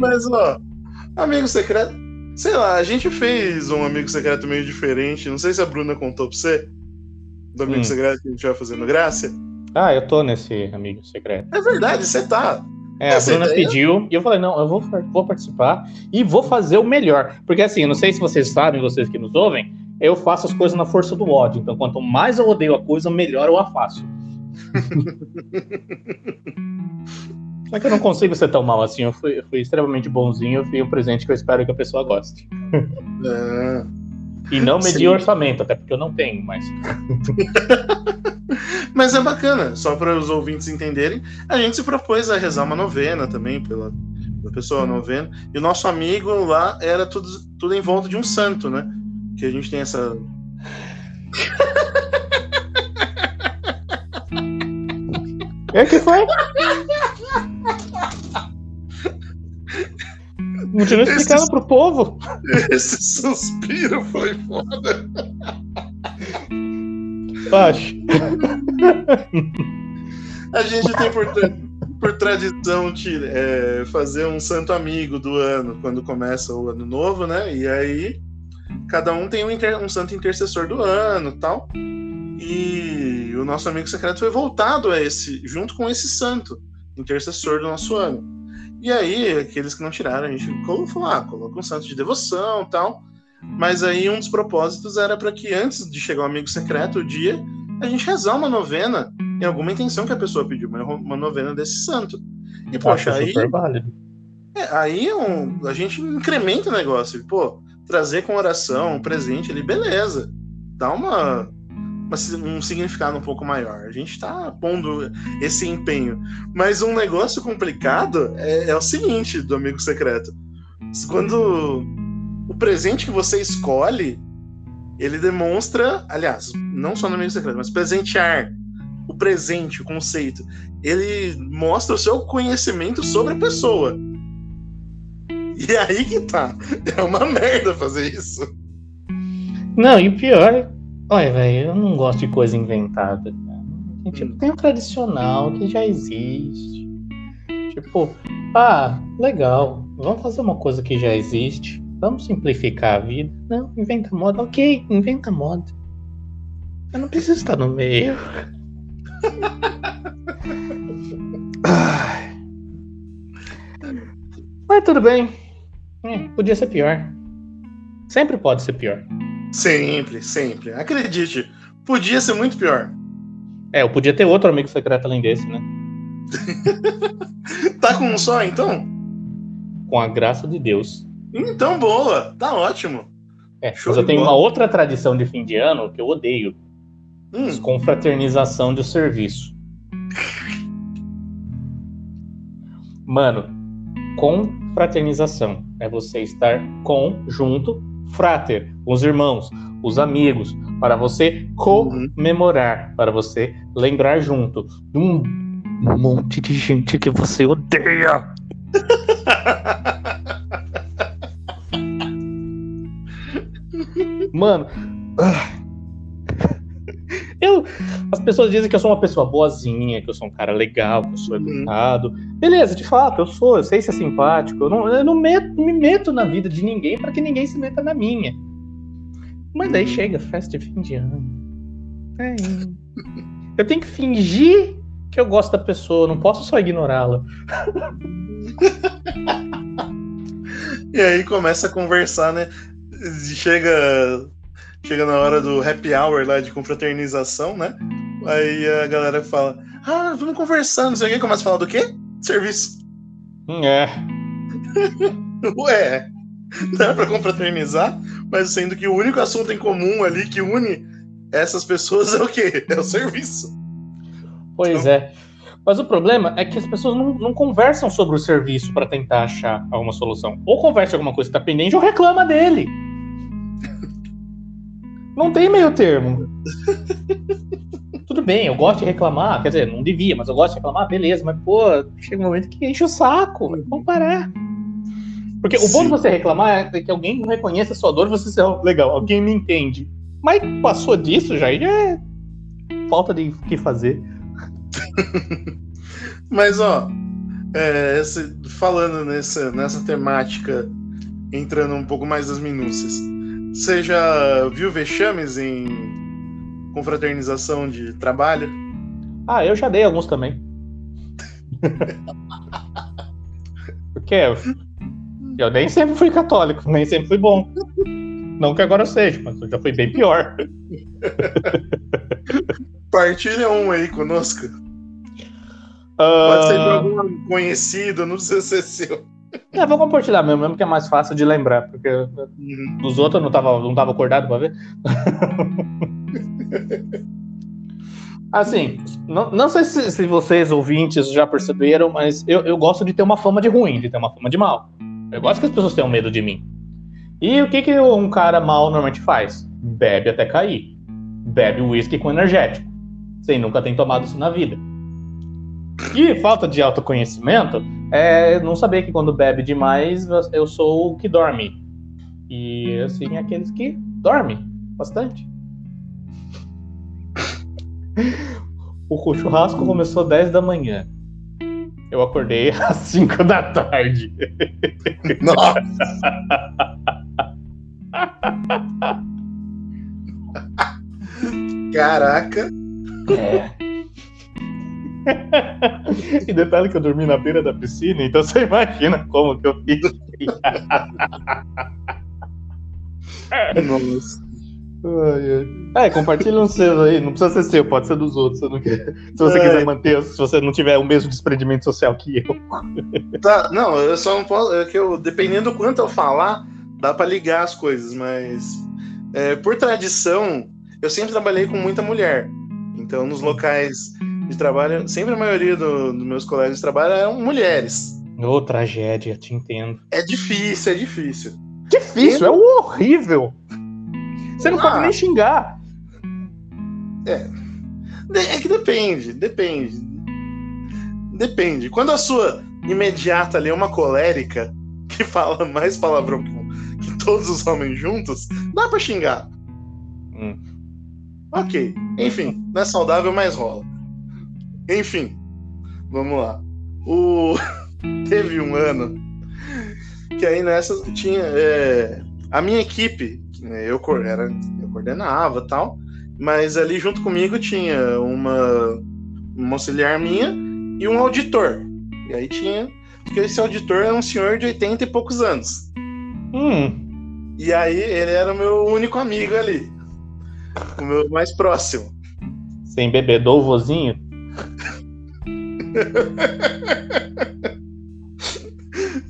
Mas, ó, amigo secreto. Sei lá, a gente fez um amigo secreto meio diferente. Não sei se a Bruna contou pra você. Do amigo Hum. secreto que a gente vai fazendo graça. Ah, eu tô nesse amigo secreto. É verdade, você tá. É, a Bruna ideia- pediu e eu falei, não, eu vou, vou participar e vou fazer o melhor. Porque assim, eu não sei se vocês sabem, vocês que nos ouvem, eu faço as coisas na força do ódio. Então, quanto mais eu odeio a coisa, melhor eu a faço. Só <laughs> que eu não consigo ser tão mal assim. Eu fui, eu fui extremamente bonzinho. Eu fui um presente que eu espero que a pessoa goste. Ah, E não medir Sim. orçamento, até porque eu não tenho, mas. <laughs> Mas é bacana, só para os ouvintes entenderem. A gente se propôs a rezar uma novena também pela, pela pessoa a novena. E o nosso amigo lá era tudo, tudo em volta de um santo, né? Que a gente tem essa. É que foi? <laughs> Continua explicando pro povo. <laughs> Esse suspiro foi foda. Acho. A gente tem por, por tradição de, é, fazer um santo amigo do ano quando começa o ano novo, né? E aí cada um tem um, inter- um santo intercessor do ano tal. E o nosso amigo secreto foi voltado a esse, junto com esse santo intercessor do nosso ano. E aí, aqueles que não tiraram, a gente colocou, ah, coloca um santo de devoção tal. Mas aí um dos propósitos era para que antes de chegar o amigo secreto, o dia, a gente rezar uma novena em alguma intenção que a pessoa pediu, uma, uma novena desse santo. E, poxa, aí, é, aí é um- a gente incrementa o negócio. Pô, trazer com oração, um presente ali, beleza. Dá uma- um significado um pouco maior. A gente tá pondo esse empenho. Mas um negócio complicado é, é o seguinte do amigo secreto. Quando o presente que você escolhe, ele demonstra, aliás, não só no amigo secreto, mas presentear o presente, o conceito, ele mostra o seu conhecimento sobre a pessoa. E aí que tá. É uma merda fazer isso. Não, e pior, olha, velho, eu não gosto de coisa inventada. cara. Tipo, Hum. tem o tradicional que já existe. Tipo, ah, legal, vamos fazer uma coisa que já existe. Vamos simplificar a vida. Não, inventa moda. Ok, inventa moda. Eu não preciso estar no meio. <laughs> Mas tudo bem. É, podia ser pior. Sempre pode ser pior. Sempre, sempre. Acredite, podia ser muito pior. É, eu podia ter outro amigo secreto além desse, né? <laughs> Tá com um só, então? Com a graça de Deus. Então, boa. Tá ótimo. É, Show mas eu tenho bola. uma outra tradição de fim de ano que eu odeio: Hum, confraternização de serviço. Mano, confraternização é você estar com, junto, frater, os irmãos, os amigos, para você comemorar, para você lembrar junto de um monte de gente que você odeia. <laughs> Mano, ah. Eu, as pessoas dizem que eu sou uma pessoa boazinha, que eu sou um cara legal, que eu sou Uhum. educado. Beleza, de fato, eu sou, eu sei ser simpático. Eu não, eu não meto- me meto na vida de ninguém para que ninguém se meta na minha. Mas daí Uhum. chega festa de fim de ano. É. Eu tenho que fingir que eu gosto da pessoa, não posso só ignorá-la. <laughs> E aí começa a conversar, né? Chega, chega na hora do happy hour lá de confraternização, né? Aí a galera fala: Ah, vamos conversar, não sei o que. Começa a falar do quê? Serviço. Hum, É. <laughs> Ué, dá pra confraternizar, mas sendo que o único assunto em comum ali que une essas pessoas é o quê? É o serviço. Pois é. Mas o problema é que as pessoas não, não conversam sobre o serviço para tentar achar alguma solução. Ou conversa alguma coisa que está pendente ou reclama dele. Não tem meio termo. <laughs> Tudo bem, eu gosto de reclamar, quer dizer, não devia, mas eu gosto de reclamar, beleza, mas pô, chega um momento que enche o saco, vamos parar. Porque o bom Sim. de você reclamar é que alguém reconheça a sua dor e você "Oh, legal, alguém me entende. Mas passou disso já, já é falta de o que fazer. <laughs> Mas, ó, é, esse- falando nessa, nessa temática, entrando um pouco mais nas minúcias, você já viu vexames em confraternização de trabalho? Ah, eu já dei alguns também. Porque eu, eu nem sempre fui católico, nem sempre fui bom. Não que agora eu seja, mas eu já fui bem pior. Partilha um aí conosco. Pode ser de Ah, algum conhecido, não precisa ser seu. É, vou compartilhar mesmo, mesmo que é mais fácil de lembrar, porque dos outros eu não tava, não tava acordado pra ver. <laughs> Assim, não, não sei se, se vocês ouvintes já perceberam, mas eu, eu gosto de ter uma fama de ruim, de ter uma fama de mal. Eu gosto que as pessoas tenham medo de mim. E o que, que um cara mal normalmente faz? Bebe até cair. Bebe uísque com energético. Sem nunca ter tomado isso na vida. E falta de autoconhecimento é não saber que quando bebe demais eu sou o que dorme. E assim, aqueles que dormem bastante. <laughs> O churrasco começou às 10 da manhã. Eu acordei <laughs> às 5 da tarde. <laughs> Nossa! Caraca! É. <laughs> e detalhe que eu dormi na beira da piscina, então você imagina como que eu fiz. Nossa. É, compartilha um seu aí, não precisa ser seu, pode ser dos outros. Se, quer- se você É. quiser manter, se você não tiver o mesmo desprendimento social que eu. Tá, não, eu só não posso. É que eu, dependendo do quanto eu falar, dá pra ligar as coisas, mas é, por tradição, eu sempre trabalhei com muita mulher. Então, nos locais de trabalho, sempre a maioria do- dos meus colegas de trabalho eram mulheres. Ô, tragédia, te entendo. É difícil, é difícil. Difícil, é horrível. Você não Ah. pode nem xingar. De- É que depende, depende. Depende. Quando a sua imediata ali é uma colérica que <laughs> fala mais palavrão que, que todos os homens juntos, dá pra xingar. Hum. Ok. Enfim, não é saudável, mas rola. Enfim, vamos lá. O... <laughs> Teve um ano que aí nessa tinha. é, A minha equipe, né, eu, era, eu coordenava e tal, mas ali junto comigo tinha uma, uma auxiliar minha e um auditor. E aí tinha. Porque esse auditor é um senhor de 80 e poucos anos. Hum, E aí ele era o meu único amigo ali. O meu mais próximo. sem bebedor, o vozinho.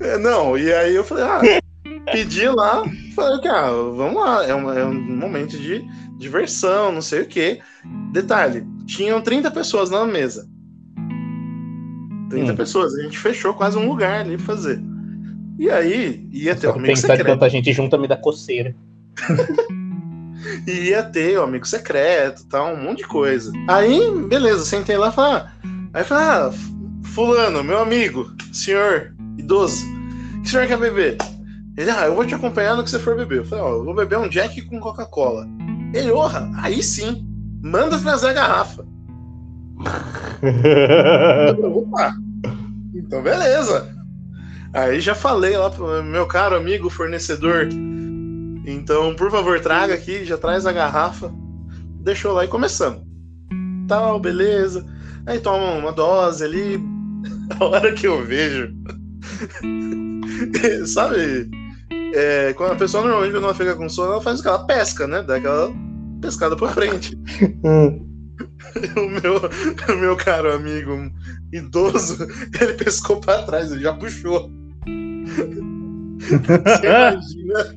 É, não, e aí eu falei, ah, pedi lá, falei que, ah, vamos lá, é, uma- é um momento de diversão, não sei o quê. Detalhe, tinham 30 pessoas na mesa. 30 Hum. pessoas, a gente fechou quase um lugar ali pra fazer. E aí, ia ter o que amigo secreto. tanta gente junta me dá coceira. <laughs> E ia ter o amigo secreto, tal, um monte de coisa. Aí, beleza, sentei lá e falei, ah, aí falei, ah, fulano, meu amigo, senhor idoso, o que o senhor quer beber? Ele, ah, eu vou te acompanhar no que você for beber. Eu falei, ó, eu vou beber um Jack com Coca-Cola. Ele, orra, aí sim, manda trazer a garrafa. <laughs> Opa, então beleza. Aí já falei lá pro meu caro amigo fornecedor. Então, por favor, traga aqui, já traz a garrafa. Deixou lá e começamos. Tal, beleza. Aí toma uma dose ali. <laughs> A hora que eu vejo. <laughs> Sabe? é, quando a pessoa normalmente quando ela fica com sono, ela faz aquela pesca, né? Dá aquela pescada pra frente. <laughs> o meu, o meu caro amigo idoso, ele pescou pra trás, ele já puxou. Você imagina?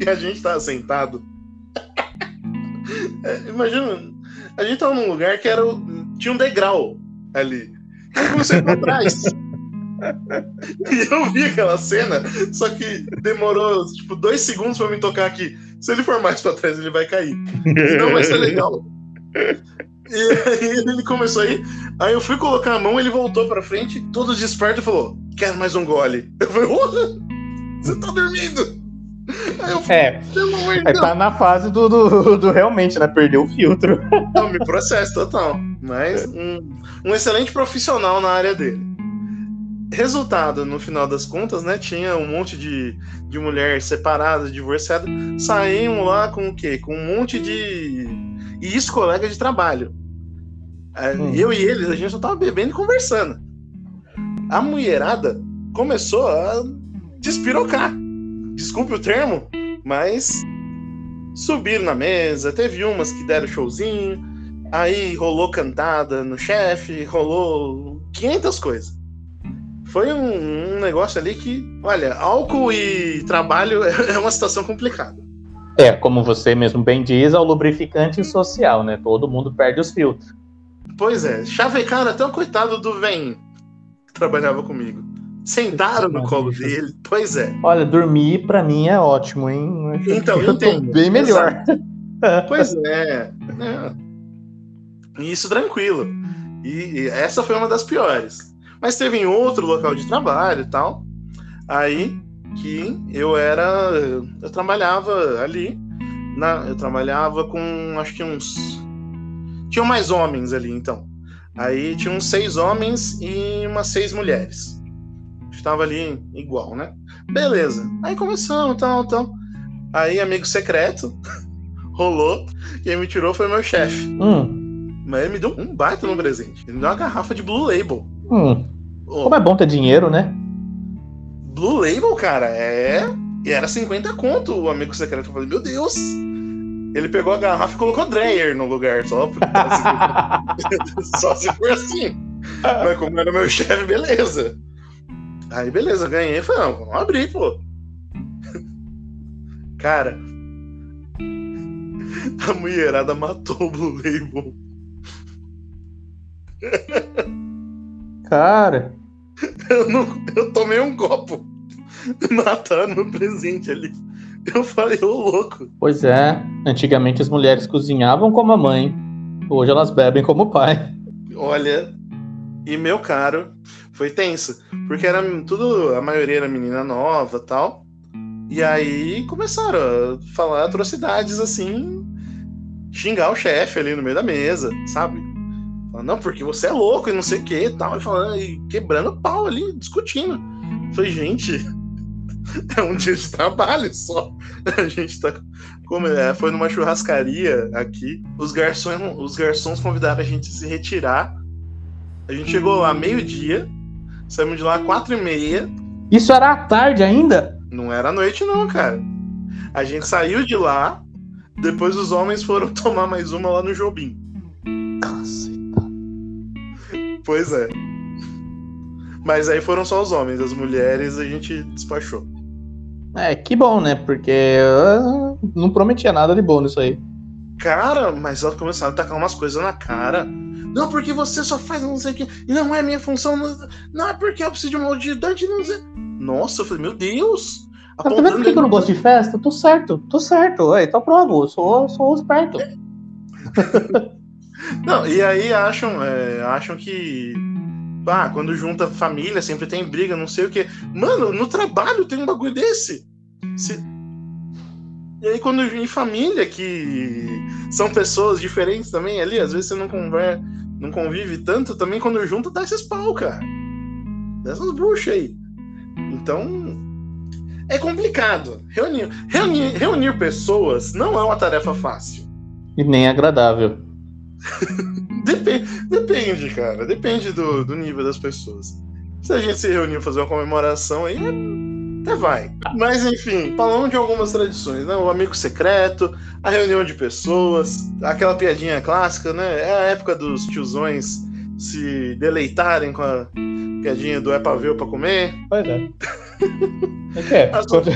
e a gente tava sentado. É, imagina, a gente tava num lugar que era o- tinha um degrau ali. Ele começou a ir pra trás. <laughs> E eu vi aquela cena, só que demorou tipo dois segundos pra me tocar aqui. Se ele for mais pra trás, ele vai cair. Não vai ser legal. E aí ele começou aí. Aí eu fui colocar a mão, ele voltou pra frente, todo desperto e falou: Quero mais um gole. Eu falei: você tá dormindo? Eu É, Deus. tá na fase do, do, do realmente, né? Perder o filtro. Não, me processo total. Mas um, um excelente profissional na área dele. Resultado, no final das contas, né? Tinha um monte de, de mulher separada, divorciada. Saímos lá com o quê? Com um monte de. E isso, colega de trabalho. É, Hum. Eu e eles, a gente só tava bebendo e conversando. A mulherada começou a despirocar. Desculpe o termo, mas subiram na mesa, teve umas que deram showzinho, aí rolou cantada no chefe, rolou 500 coisas. Foi um, um negócio ali que, olha, álcool e trabalho <laughs> é uma situação complicada. É, como você mesmo bem diz, é o lubrificante social, né? Todo mundo perde os filtros. Pois é, chavecaram até o coitado do velhinho que trabalhava comigo. Sentaram no colo dele, pois é. Olha, dormir pra mim é ótimo, hein? Então, eu tô entendo. bem melhor. <laughs> Pois é. é. E Isso tranquilo. E, e essa foi uma das piores. Mas teve em outro local de trabalho e tal. Aí que eu era. Eu trabalhava ali. Na, eu trabalhava com acho que uns. Tinham mais homens ali, então. Aí tinha uns seis homens e umas seis mulheres. Estava ali igual, né? Beleza. Aí começamos, tal, tal. Aí, amigo secreto, <laughs> rolou. Quem me tirou foi meu chefe. Hum, Mas ele me deu um baita no presente. Ele me deu uma garrafa de Blue Label. hum. Ô, Como é bom ter dinheiro, né? Blue Label, cara, é. E era 50 conto o amigo secreto. Eu falei, meu Deus! Ele pegou a garrafa e colocou Dreyer no lugar, só, <laughs> <laughs> só se for assim. Mas como era meu chefe, beleza. Aí, beleza, ganhei. Falei, não, vamos abrir, pô. <laughs> Cara, <laughs> a mulherada matou o Blue Label. Cara, Eu, não, eu tomei um copo. <laughs> Mataram o presente ali. Eu falei, ô louco. pois é. Antigamente as mulheres cozinhavam como a mãe. Hoje elas bebem como o pai. Olha, e meu caro, foi tenso. Porque era tudo, a maioria era menina nova tal. E aí começaram a falar atrocidades assim, xingar o chefe ali no meio da mesa, sabe? Falar, não, porque você é louco e não sei o que tal. E falando, e quebrando pau ali, discutindo. Falei, gente, <laughs> é um dia de trabalho só. A gente tá. Como é, foi numa churrascaria aqui. Os garçons, os garçons convidaram a gente a se retirar. A gente chegou lá meio-dia, saímos de lá quatro e meia. Isso era à tarde ainda? Não era noite, não, cara. A gente saiu de lá, depois os homens foram <laughs> tomar mais uma lá no Jobim. Caceta. Pois é. Mas aí foram só os homens, as mulheres a gente despachou. É, que bom, né? Porque eu não prometia nada de bom nisso aí. Cara, mas elas começaram a tacar umas coisas na cara. Não, porque você só faz não sei o que. E não é minha função. Não, não é porque eu preciso de uma ajudante. Não sei. Nossa, eu falei, meu Deus. Tá vendo por que eu não gosto de festa? Tô certo, tô certo. Aí, tá prova, eu sou, sou esperto. <laughs> Não, e aí acham, é, acham que. Ah, quando junta família, sempre tem briga, não sei o que. Mano, no trabalho tem um bagulho desse. Se- E aí, quando em família, que são pessoas diferentes também ali, às vezes você não conver... não convive tanto, também quando junta dá esses pau, cara. Dessas buchas aí. Então. É complicado. Reunir, reunir, reunir pessoas não é uma tarefa fácil. E nem agradável. <laughs> Depende, depende, cara. Depende do, do nível das pessoas. Se a gente se reunir fazer uma comemoração aí, até vai. Mas enfim, falando de algumas tradições, né? O amigo secreto, a reunião de pessoas, aquela piadinha clássica, né? É a época dos tiozões se deleitarem com a piadinha do é pra ver ou pra comer. Pois é. O <laughs> que é? A sua- <laughs>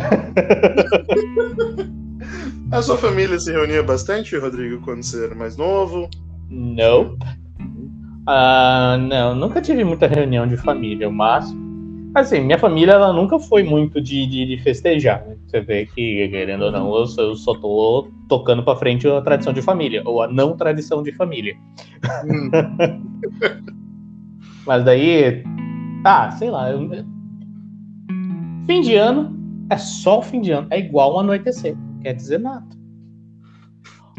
A sua família se reunia bastante, Rodrigo, quando você era mais novo? Não. Ah, não, nunca tive muita reunião de família, mas assim, minha família ela nunca foi muito de, de, de festejar. né? Você vê que, querendo ou não, eu só, eu só tô tocando pra frente a tradição de família, ou a não tradição de família. Hum, <laughs> Mas daí, ah, sei lá, eu- fim de ano É só o fim de ano. É igual o anoitecer. Quer dizer nada.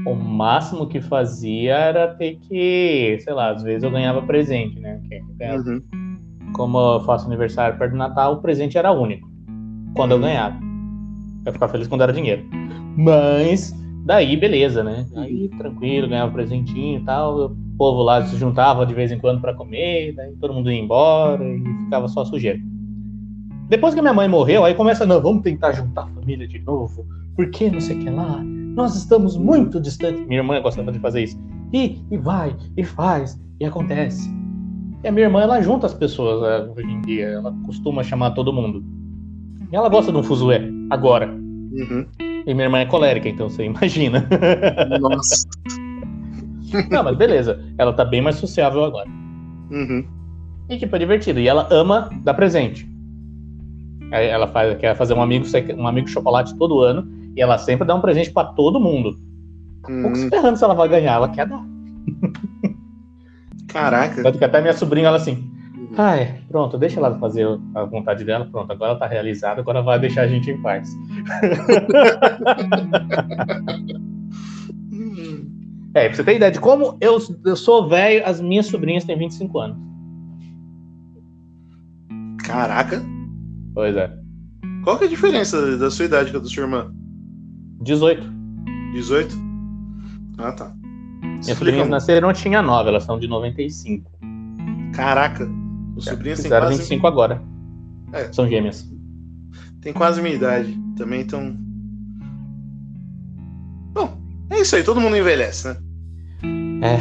O máximo que fazia era ter que, sei lá, às vezes eu ganhava presente, né? Ganhava- Uhum. Como eu faço aniversário perto do Natal, o presente era único. Quando eu ganhava. Eu ficava feliz quando era dinheiro. Mas, daí, beleza, né? Aí, tranquilo, ganhava presentinho e tal. O povo lá se juntava de vez em quando pra comer, daí todo mundo ia embora e ficava só sujeira. Depois que minha mãe morreu, aí começa, não, vamos tentar juntar a família de novo. Por que não sei o que lá? Nós estamos muito distantes. Minha irmã gostava de fazer isso. E, e vai, e faz, e acontece. E a minha irmã, ela junta as pessoas né, hoje em dia. Ela costuma chamar todo mundo. E ela gosta de um fuzuê, agora. Uhum. E minha irmã é colérica, então você imagina. Nossa. <laughs> Não, mas beleza. Ela tá bem mais sociável agora. Uhum. E tipo, é divertido. E ela ama dar presente. Ela faz, quer fazer um amigo, um amigo chocolate todo ano. E ela sempre dá um presente pra todo mundo. Pouco Uhum. esperando se ela vai ganhar, ela quer dar. <laughs> Caraca. Tanto que até minha sobrinha, ela assim, ai, pronto, deixa ela fazer a vontade dela, pronto, agora ela tá realizada, agora vai deixar a gente em paz. <laughs> É, pra você ter ideia de como eu, eu sou velho, as minhas sobrinhas têm 25 anos. Caraca. Pois é. Qual que é a diferença da sua idade com a da sua irmã? 18. 18? Ah, tá. Minhas Explica sobrinhas nasceram, eu tinha 9, elas são de 95. Caraca. Os sobrinhos têm quase, 25 agora. É. São gêmeas. têm quase minha idade. Também estão. Bom, é isso aí. Todo mundo envelhece, né? É.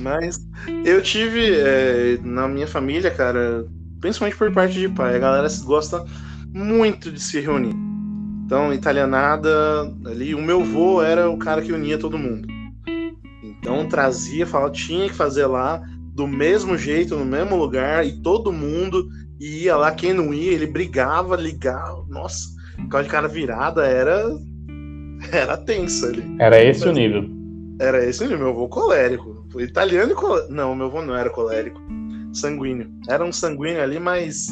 Mas eu tive é, na minha família, cara, principalmente por parte de pai, a galera gosta muito de se reunir. Então, italianada ali, o meu vô era o cara que unia todo mundo. Então trazia, falava, tinha que fazer lá do mesmo jeito, no mesmo lugar, e todo mundo ia lá, quem não ia, ele brigava, ligava, nossa, aquela de cara virada era era tensa ali. Era esse o nível. Era esse meu avô colérico. Italiano e colérico. Não, meu avô não era colérico. Sanguíneo. Era um sanguíneo ali, mas.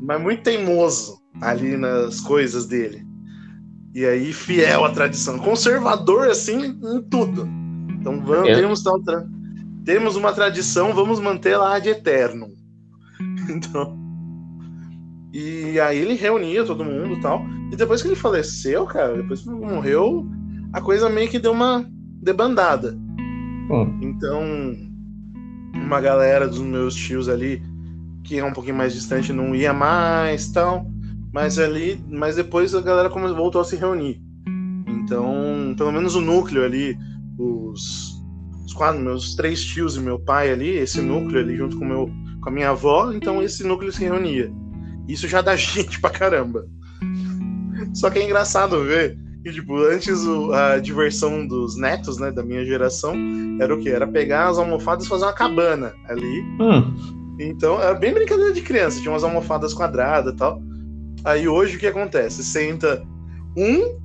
Mas muito teimoso ali nas coisas dele. E aí, fiel à tradição. Conservador, assim, em tudo. Então, vamos, Eu- temos, tal tra- temos uma tradição, vamos manter lá de eterno. <laughs> Então. E aí ele reunia todo mundo e tal. E depois que ele faleceu, cara, depois que ele morreu, a coisa meio que deu uma debandada. Hum. Então, uma galera dos meus tios ali, que é um pouquinho mais distante, não ia mais tal. Mas ali, mas depois a galera voltou a se reunir. Então, pelo menos o núcleo ali, os, os quatro, meus três tios e meu pai ali, esse núcleo ali junto com, meu, com a minha avó, então esse núcleo se reunia. Isso já dá <laughs> gente pra caramba. Só que é engraçado ver que, tipo, antes o- a diversão dos netos, né, da minha geração, era o quê? Era pegar as almofadas e fazer uma cabana ali. Hum. Então, era bem brincadeira de criança, tinha umas almofadas quadradas e tal. Aí hoje o que acontece? Senta um,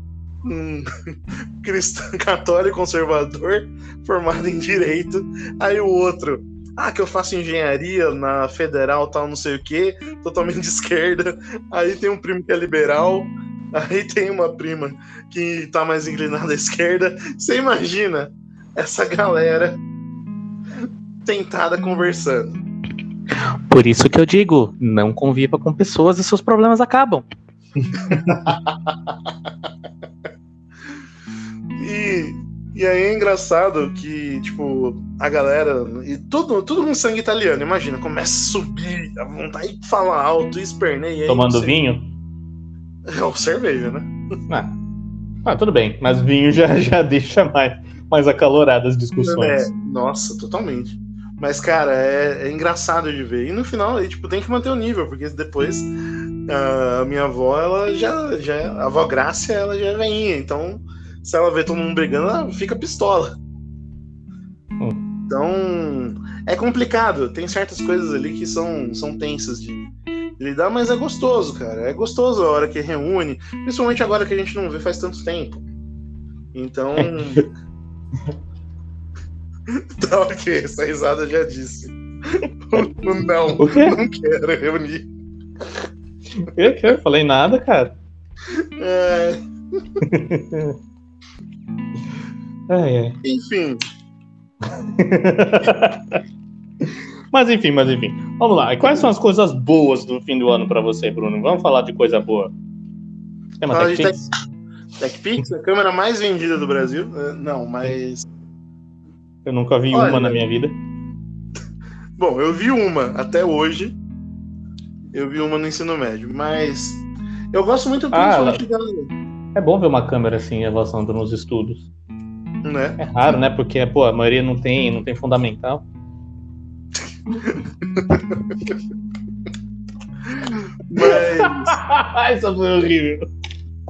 um <laughs> cristão católico conservador formado em direito, aí o outro, ah, que eu faço engenharia na federal, tal, não sei o que, totalmente de esquerda. Aí tem um primo que é liberal, aí tem uma prima que tá mais inclinada à esquerda. Você imagina essa galera tentada conversando. Por isso que eu digo, não conviva com pessoas e seus problemas acabam. E, e aí é engraçado que, tipo, a galera. E tudo, tudo com sangue italiano, imagina, começa a subir, a vontade de falar alto, esperneia. e aí Tomando vinho. É o cerveja, né? Ah, ah, tudo bem, mas vinho já, já <laughs> deixa mais, mais acaloradas as discussões. É, nossa, totalmente. Mas, cara, é, é engraçado de ver. E no final, aí, tipo, tem que manter o nível, porque depois a minha avó, ela já, já. A avó Grácia, ela já é veinha. Então, se ela vê todo mundo brigando, ela fica pistola. Então, é complicado. Tem certas coisas ali que são, são tensas de lidar, mas é gostoso, cara. É gostoso a hora que reúne, principalmente agora que a gente não vê faz tanto tempo. Então. <laughs> <laughs> tá ok, essa risada já disse. <laughs> Não, O quê? não quero reunir. Eu, que eu falei nada, cara. É, <laughs> Ai, ai. enfim, Mas enfim, mas enfim. Vamos lá. E quais são as coisas boas do fim do ano pra você, Bruno? Vamos falar de coisa boa. Tem uma TechPix? TechPix, a câmera mais vendida do Brasil. É, Não, mas. Eu nunca vi Olha. uma na minha vida. Bom, eu vi uma até hoje. Eu vi uma no ensino médio, mas. Eu gosto muito Ah, principalmente da. É bom ver uma câmera assim avançando nos estudos. Né? É raro, né? Porque, pô, a maioria não tem, não tem fundamental. Mas <laughs> Essa foi horrível.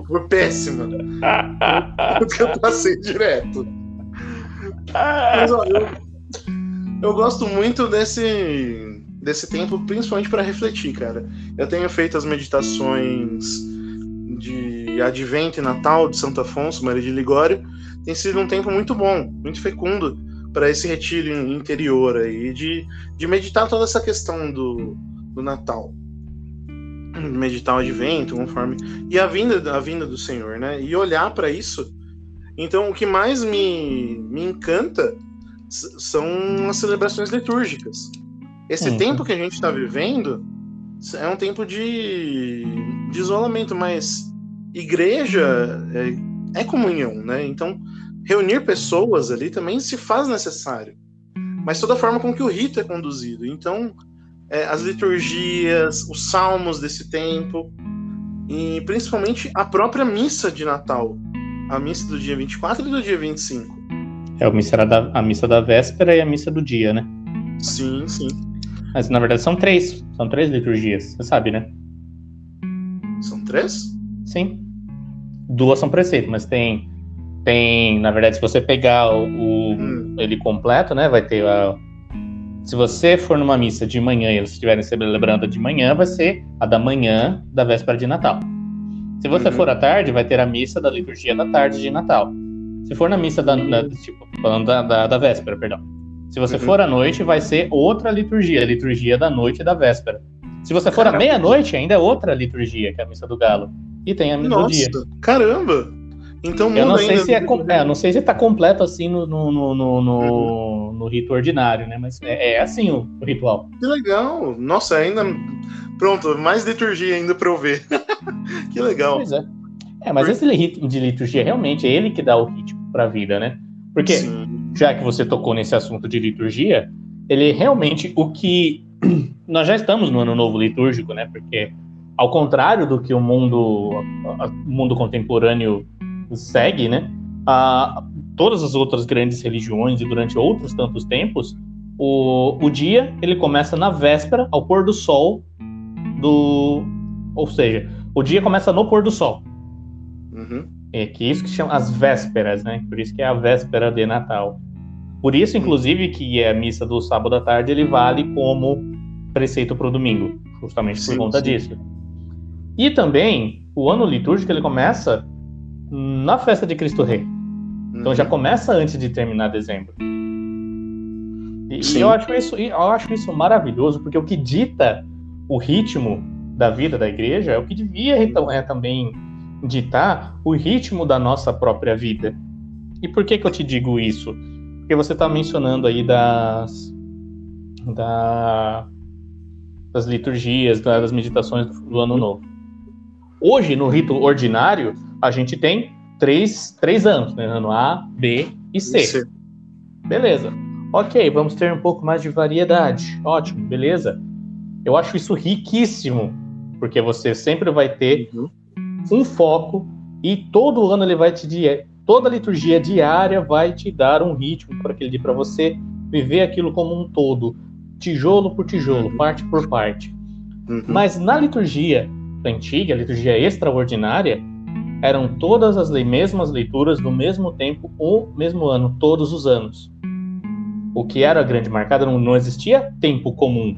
foi péssima. <laughs> Porque eu passei direto. Mas, ó, eu, eu gosto muito desse, desse tempo, principalmente para refletir, cara. Eu tenho feito as meditações de Advento e Natal de Santo Afonso, Maria de Ligório. Tem sido um tempo muito bom, muito fecundo para esse retiro interior aí, de, de meditar toda essa questão do, do Natal. Meditar o Advento, conforme. E a vinda, a vinda do Senhor, né? E olhar para isso. Então, o que mais me, me encanta são as celebrações litúrgicas. Esse Uhum. tempo que a gente está vivendo é um tempo de, de isolamento, mas igreja é, é comunhão, né? Então, reunir pessoas ali também se faz necessário. Mas toda a forma com que o rito é conduzido. Então, é, as liturgias, os salmos desse tempo, e principalmente a própria missa de Natal. A missa do dia 24 e do dia 25. É a missa da, a missa da véspera e a missa do dia, né? Sim, sim. Mas na verdade são três. São três liturgias. Você sabe, né? São três? Sim. Duas são preceito, mas tem. Tem, na verdade, se você pegar o, o- Hum. ele completo, né? Vai ter a. Se você for numa missa de manhã e eles estiverem celebrando a de manhã, vai ser a da manhã da véspera de Natal. Se você Uhum. for à tarde, vai ter a missa da liturgia da tarde de Natal. Se for na missa da. da- tipo, falando da, da, da véspera, perdão. Se você Uhum. for à noite, vai ser outra liturgia, a liturgia da noite e da véspera. Se você for à Caramba. meia-noite, ainda é outra liturgia, que é a missa do galo. E tem a missa do dia. Nossa, caramba! Então muda Eu não sei ainda se é, é, não sei se tá completo assim no, no, no, no, no- no rito ordinário, né? Mas é, é assim o, o ritual. Que legal! Nossa, ainda. Pronto, mais liturgia ainda pra eu ver. <laughs> que legal. Pois é. É, mas esse rito de liturgia realmente é ele que dá o ritmo pra vida, né? Porque, Sim. já que você tocou nesse assunto de liturgia, ele é realmente o que. <clears throat> Nós já estamos no ano novo litúrgico, né? Porque, ao contrário do que o mundo, a- o mundo contemporâneo segue, né? A, todas as outras grandes religiões e durante outros tantos tempos, o, o dia ele começa na véspera, ao pôr do sol do. Ou seja, o dia começa no pôr do sol. Uhum. É que isso que chama as vésperas, né? Por isso que é a véspera de Natal. Por isso, inclusive, que a missa do sábado à tarde ele vale como preceito para o domingo, justamente por Sim, conta sim. disso. E também o ano litúrgico ele começa na festa de Cristo Rei. Então Uhum. já começa antes de terminar dezembro. E, e eu acho isso, eu acho isso maravilhoso, porque o que dita o ritmo da vida da igreja é o que devia então, é, também ditar o ritmo da nossa própria vida. E por que, que eu te digo isso? Porque você está mencionando aí das, da- das liturgias, da- das meditações do, ano novo. Hoje, no rito ordinário, a gente tem três, três anos, né? Ano A, B e C. Sim. Beleza. Ok, vamos ter um pouco mais de variedade. Ótimo, beleza. Eu acho isso riquíssimo, porque você sempre vai ter Uhum. um foco e todo ano ele vai te toda a liturgia diária vai te dar um ritmo para aquele dia para você viver aquilo como um todo, tijolo por tijolo, Uhum. parte por parte. Uhum. Mas na liturgia antiga, a liturgia extraordinária, eram todas as mesmas leituras no mesmo tempo, o mesmo ano, todos os anos. O que era a grande marcada não, não existia tempo comum,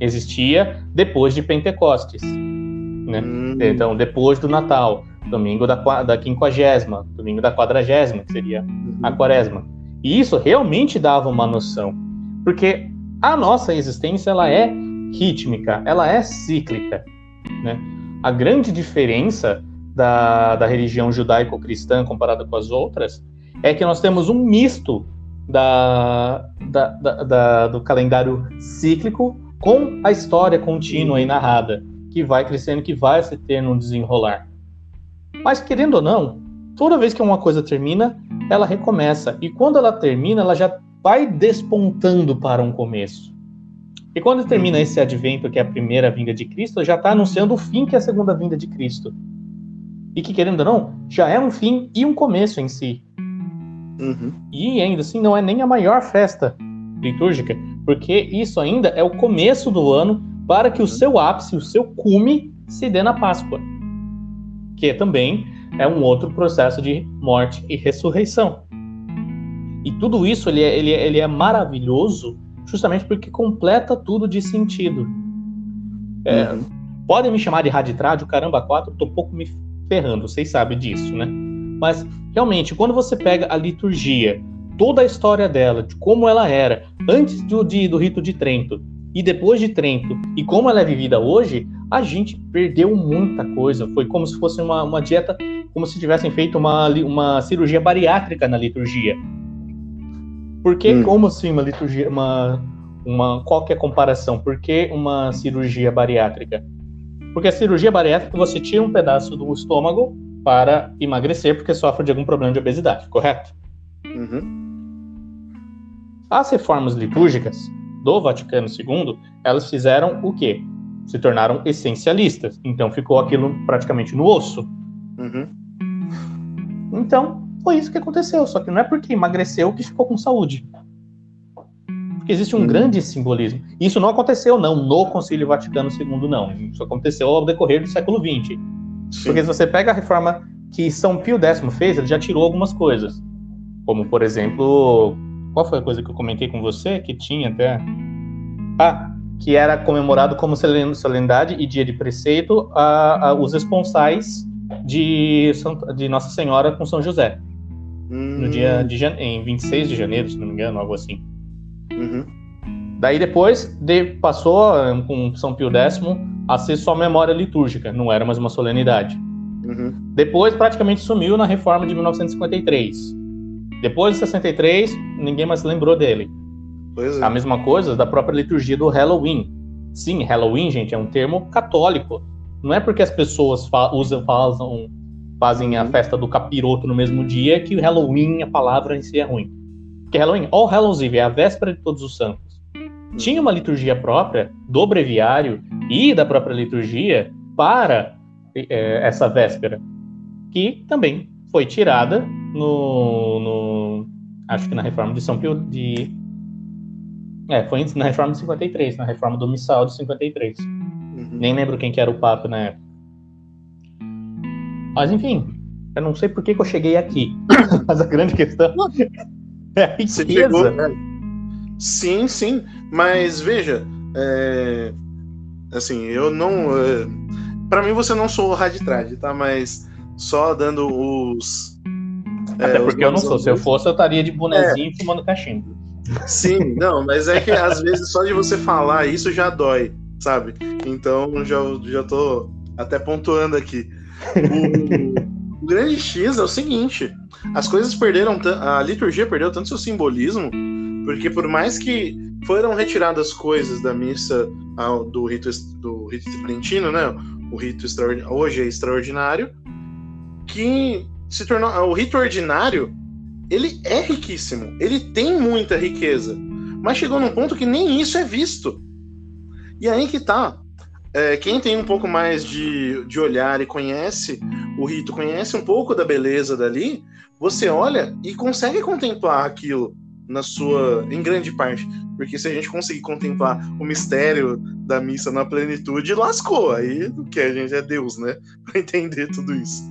existia depois de Pentecostes, né? Hum, Então, depois do Natal, domingo da, da quinquagésima, domingo da quadragésima, que seria uhum. a quaresma. E isso realmente dava uma noção, porque a nossa existência ela é rítmica, ela é cíclica, né? a grande diferença da, da religião judaico-cristã comparada com as outras é que nós temos um misto da, da, da, da, do calendário cíclico com a história contínua e narrada, que vai crescendo, que vai se ter no desenrolar. Mas, querendo ou não, toda vez que uma coisa termina, ela recomeça. E quando ela termina, ela já vai despontando para um começo. E quando termina esse advento, que é a primeira vinda de Cristo, já está anunciando o fim, que é a segunda vinda de Cristo. E que, querendo ou não, já é um fim e um começo em si. Uhum. E ainda assim, não é nem a maior festa litúrgica, porque isso ainda é o começo do ano para que o seu ápice, o seu cume, se dê na Páscoa. Que também é um outro processo de morte e ressurreição. E tudo isso ele é, ele é, ele é maravilhoso justamente porque completa tudo de sentido. É, Uhum. Podem me chamar de raditrade, o caramba 4, eu tô um pouco me ferrando, vocês sabem disso, né? Mas realmente, quando você pega a liturgia, toda a história dela, de como ela era antes do, de- do rito de Trento e depois de Trento, e como ela é vivida hoje, a gente perdeu muita coisa. Foi como se fosse uma, uma dieta, como se tivessem feito uma, uma cirurgia bariátrica na liturgia. Por que, Hum. como assim, uma liturgia, uma, uma, qual que é a comparação? Por que uma cirurgia bariátrica? Porque a cirurgia bariátrica você tira um pedaço do estômago para emagrecer porque sofre de algum problema de obesidade, correto? Uhum. As reformas litúrgicas do Vaticano II, elas fizeram o quê? Se tornaram essencialistas. Então ficou aquilo praticamente no osso. Uhum. Então, foi isso que aconteceu. Só que não é porque emagreceu que ficou com saúde. Porque existe um Hum. grande simbolismo. Isso não aconteceu, não, no Concílio Vaticano II, não. Isso aconteceu ao decorrer do século XX. Sim. Porque se você pega a reforma que São Pio X fez, ele já tirou algumas coisas. Como, por exemplo, qual foi a coisa que eu comentei com você, que tinha até... Ah, que era comemorado como solen- solenidade e dia de preceito a, a- os esponsais de, de Nossa Senhora com São José, no Hum. dia de jane... em 26 de janeiro, se não me engano, algo assim. Uhum. Daí depois de- passou eh, com São Pio X a ser só memória litúrgica, não era mais uma solenidade. Uhum. Depois praticamente sumiu na reforma de 1953. Depois de 63, ninguém mais lembrou dele. É. A mesma coisa da própria liturgia do Halloween. Sim, Halloween, gente, é um termo católico. Não é porque as pessoas fa usam, fazem, fazem a festa do capiroto no mesmo dia que o Halloween, a palavra em si é ruim. Porque Halloween, All Hallows Eve, é a véspera de todos os santos. Tinha uma liturgia própria do breviário e da própria liturgia para eh, essa véspera, que também foi tirada no, no- acho que na reforma de São Pio de é, foi na reforma de 53, na reforma do missal de 53. Uhum. Nem lembro quem que era o papa na época. Mas enfim, eu não sei por que, que eu cheguei aqui. <coughs> Mas a grande questão é a Você riqueza. chegou. é. Sim, sim. Mas veja, é, assim, eu não. É... Para mim você não sou raditrade, tá? Mas só dando os. É, Até os porque eu não sou. Se eu fosse, eu estaria de bonezinho fumando cachimbo. Sim, não, mas é que às vezes só de você falar isso já dói, sabe? Então já, já tô até pontuando aqui. O, o grande X é o seguinte: as coisas perderam, a liturgia perdeu tanto seu simbolismo, porque por mais que foram retiradas coisas da missa ao- do rito do rito trentino, né? O rito extraordinário, hoje é extraordinário, que se tornou o rito ordinário ele é riquíssimo, ele tem muita riqueza, mas chegou num ponto que nem isso é visto. E aí que tá. É, quem tem um pouco mais de, de olhar e conhece o rito, conhece um pouco da beleza dali, você olha e consegue contemplar aquilo na sua, em grande parte, porque se a gente conseguir contemplar o mistério da missa na plenitude, lascou. Aí que a gente é Deus, né? <laughs> Para entender tudo isso.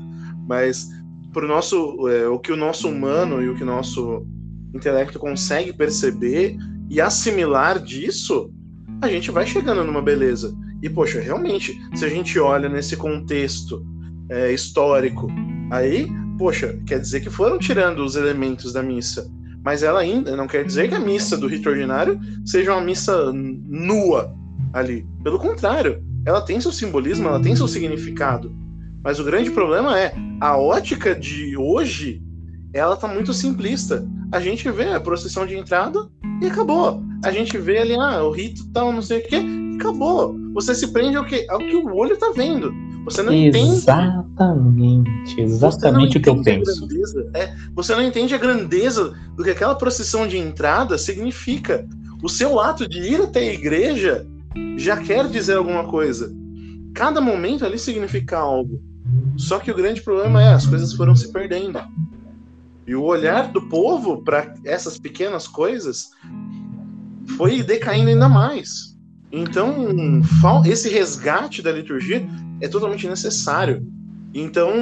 Mas pro nosso é, o que o nosso humano e o que o nosso intelecto consegue perceber e assimilar disso, a gente vai chegando numa beleza. E poxa, realmente, se a gente olha nesse contexto é, histórico, aí, poxa, quer dizer que foram tirando os elementos da missa, mas ela ainda não quer dizer que a missa do rito ordinário seja uma missa nua ali. Pelo contrário, ela tem seu simbolismo, ela tem seu significado. Mas o grande problema é a ótica de hoje, ela tá muito simplista. A gente vê a procissão de entrada e acabou. A gente vê ali, ah, o rito tal, não sei o quê, e acabou. Você se prende ao que, ao que o olho tá vendo. Você não exatamente, entende. Exatamente o que eu penso. É, você não entende a grandeza do que aquela procissão de entrada significa. O seu ato de ir até a igreja já quer dizer alguma coisa. Cada momento ali significa algo. Só que o grande problema é as coisas foram se perdendo. E o olhar do povo para essas pequenas coisas foi decaindo ainda mais. Então, esse resgate da liturgia é totalmente necessário. Então,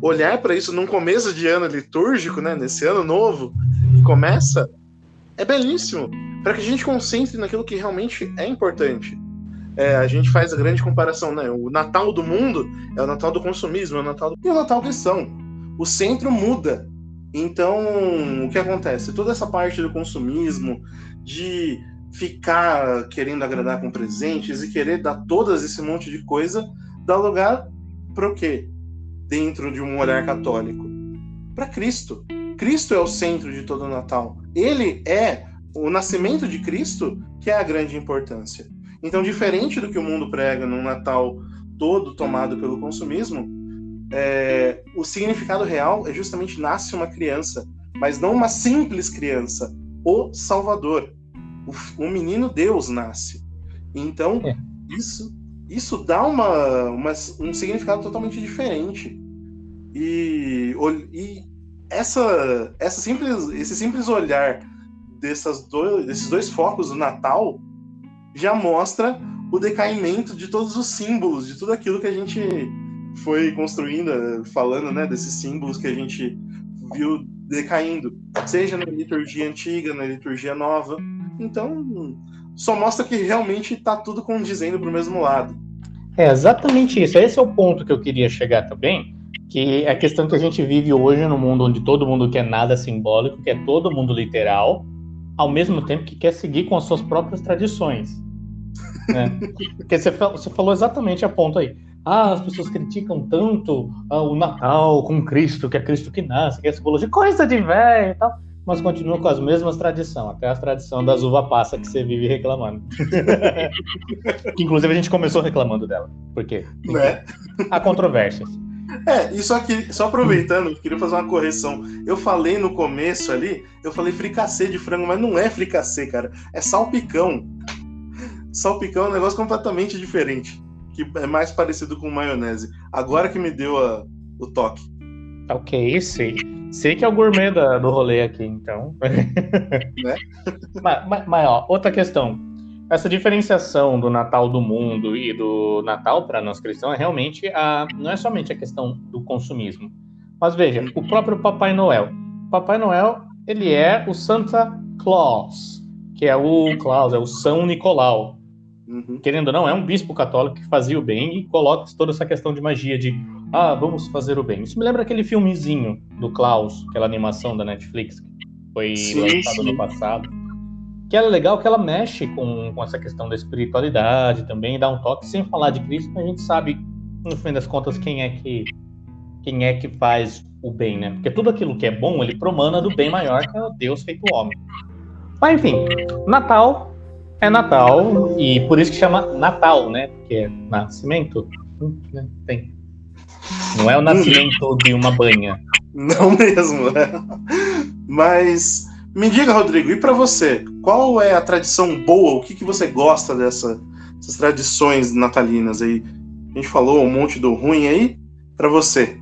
olhar para isso num começo de ano litúrgico, né, nesse ano novo que começa, é belíssimo, para que a gente concentre naquilo que realmente é importante. É, a gente faz a grande comparação, né? O Natal do mundo é o Natal do consumismo, é o Natal do... e o Natal cristão. O centro muda. Então, o que acontece? Toda essa parte do consumismo, de ficar querendo agradar com presentes e querer dar todas esse monte de coisa, dá lugar para o quê? Dentro de um olhar católico. Para Cristo. Cristo é o centro de todo o Natal. Ele é o nascimento de Cristo que é a grande importância. Então, diferente do que o mundo prega num Natal todo tomado pelo consumismo, é, o significado real é justamente nasce uma criança, mas não uma simples criança, o Salvador o, o menino Deus nasce. Então, é. isso, isso dá uma, uma, um significado totalmente diferente. E, e essa, essa simples, esse simples olhar dessas dois, desses dois focos do Natal já mostra o decaimento de todos os símbolos, de tudo aquilo que a gente foi construindo, falando né, desses símbolos que a gente viu decaindo, seja na liturgia antiga, na liturgia nova. Então, só mostra que realmente está tudo condizendo para o mesmo lado. É exatamente isso. Esse é o ponto que eu queria chegar também, que é a questão que a gente vive hoje no mundo onde todo mundo quer nada simbólico, quer todo mundo literal, ao mesmo tempo que quer seguir com as suas próprias tradições. Né? <laughs> Porque você, você falou exatamente a ponto aí. Ah, as pessoas criticam tanto ah, o Natal com Cristo, que é Cristo que nasce, que é simbologia, coisa de velho e tal mas continua com as mesmas tradições, até a tradição das uva passa que você vive reclamando. <laughs> que inclusive a gente começou reclamando dela. Por quê? Né? Há controvérsias. É, e só, que, só aproveitando, queria fazer uma correção. Eu falei no começo ali, eu falei fricassê de frango, mas não é fricassê, cara. É salpicão. Salpicão é um negócio completamente diferente. Que é mais parecido com maionese. Agora que me deu a, o toque. Ok, sei. Sei que é o gourmet da, do rolê aqui, então. Né? <laughs> mas, mas, mas, ó, outra questão. Essa diferenciação do Natal do mundo e do Natal para nós cristãos é realmente a, não é somente a questão do consumismo. Mas veja, o próprio Papai Noel. Papai Noel, ele é o Santa Claus, que é o Claus, é o São Nicolau. Uhum. Querendo ou não, é um bispo católico que fazia o bem e coloca toda essa questão de magia de ah, vamos fazer o bem. Isso me lembra aquele filmezinho do Klaus, aquela animação da Netflix que foi sim, lançado sim. no passado. Que é legal que ela mexe com, com essa questão da espiritualidade também, dá um toque sem falar de Cristo, a gente sabe, no fim das contas, quem é que quem é que faz o bem, né? Porque tudo aquilo que é bom, ele promana do bem maior que é o Deus feito homem. Mas enfim, Natal é Natal e por isso que chama Natal, né? Porque é nascimento, né? tem não é o nascimento de uma banha. <laughs> Não mesmo, né? Mas me diga, Rodrigo, e para você, qual é a tradição boa? O que, que você gosta dessa, dessas tradições natalinas aí? A gente falou um monte do ruim aí. Para você.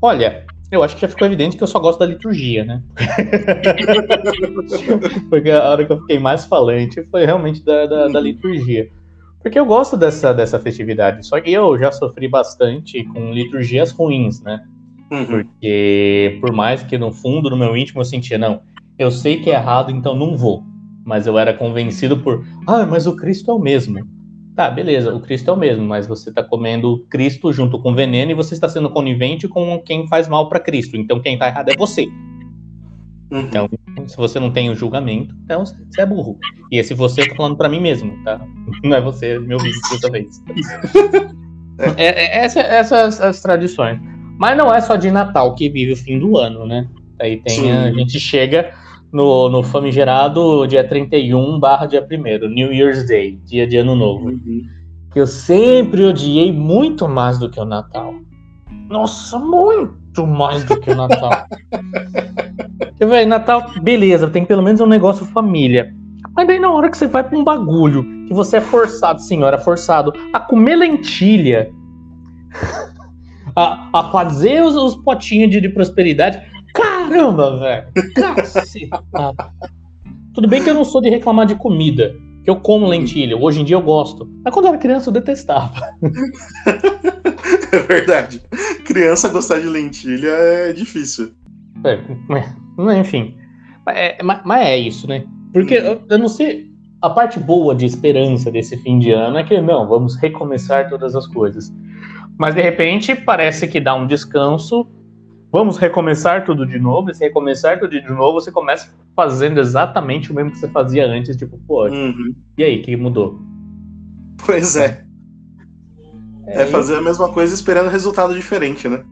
Olha, eu acho que já ficou evidente que eu só gosto da liturgia, né? <laughs> Porque a hora que eu fiquei mais falante foi realmente da, da, da liturgia. Porque eu gosto dessa, dessa festividade, só que eu já sofri bastante com liturgias ruins, né? Uhum. Porque, por mais que no fundo, no meu íntimo, eu sentia, não, eu sei que é errado, então não vou. Mas eu era convencido por, ah, mas o Cristo é o mesmo. Tá, beleza, o Cristo é o mesmo, mas você está comendo Cristo junto com veneno e você está sendo conivente com quem faz mal para Cristo. Então quem está errado é você. Uhum. Então, se você não tem o julgamento, então você é burro. E esse você eu tô falando pra mim mesmo, tá? <laughs> Não é você me ouvindo toda vez. <laughs> É, é, essa- essas as tradições. Mas não é só de Natal que vive o fim do ano, né? Aí tem Sim. a, gente chega no, no famigerado dia 31 barra dia 1 New Year's Day, dia de ano novo. Uhum. Que eu sempre odiei muito mais do que o Natal. Nossa, muito mais do que o Natal. <laughs> Porque, velho, Natal, beleza, tem pelo menos um negócio família. Mas daí na hora que você vai pra um bagulho, que você é forçado, senhora, forçado, a comer lentilha, a, a fazer os, os potinhos de, de prosperidade. Caramba, velho! Caceta! Tudo bem que eu não sou de reclamar de comida, que eu como lentilha, hoje em dia eu gosto. Mas quando eu era criança eu detestava. <laughs> É verdade. Criança gostar de lentilha é difícil. É, mas, enfim. Mas é, mas- mas é isso, né? Porque eu, eu não sei. A parte boa de esperança desse fim de ano é que, não, vamos recomeçar todas as coisas. Mas de repente parece que dá um descanso. Vamos recomeçar tudo de novo. E se recomeçar tudo de novo, você começa fazendo exatamente o mesmo que você fazia antes. Tipo, pô, Uhum. e aí, o que mudou? Pois é. É fazer a mesma coisa esperando resultado diferente, né?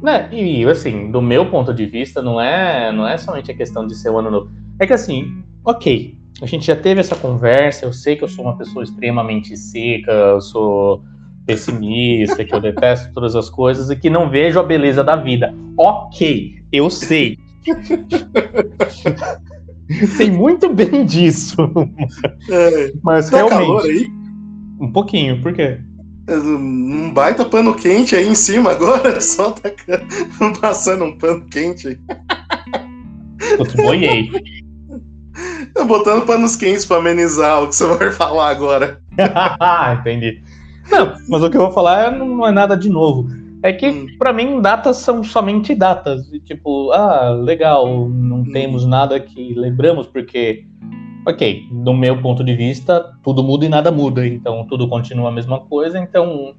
Né, e assim, do meu ponto de vista, não é, não é somente a questão de ser o ano novo. É que assim, ok, a gente já teve essa conversa, eu sei que eu sou uma pessoa extremamente seca, eu sou pessimista, que eu detesto todas as coisas e que não vejo a beleza da vida. Ok, eu sei. <laughs> sei muito bem disso. É, Mas tá calor realmente, aí? um pouquinho, por quê? Um baita pano quente aí em cima agora, <laughs> só tacando, <laughs> passando um pano quente aí. Putz, boiei. Tô botando panos quentes pra amenizar o que você vai falar agora. Entendi. Não, mas o que eu vou falar não é nada de novo. É que, Hum. pra mim, datas são somente datas. E, tipo, ah, legal, não Hum. temos nada que lembramos, porque, ok, do meu ponto de vista, tudo muda e nada muda. Então, tudo continua a mesma coisa. Então,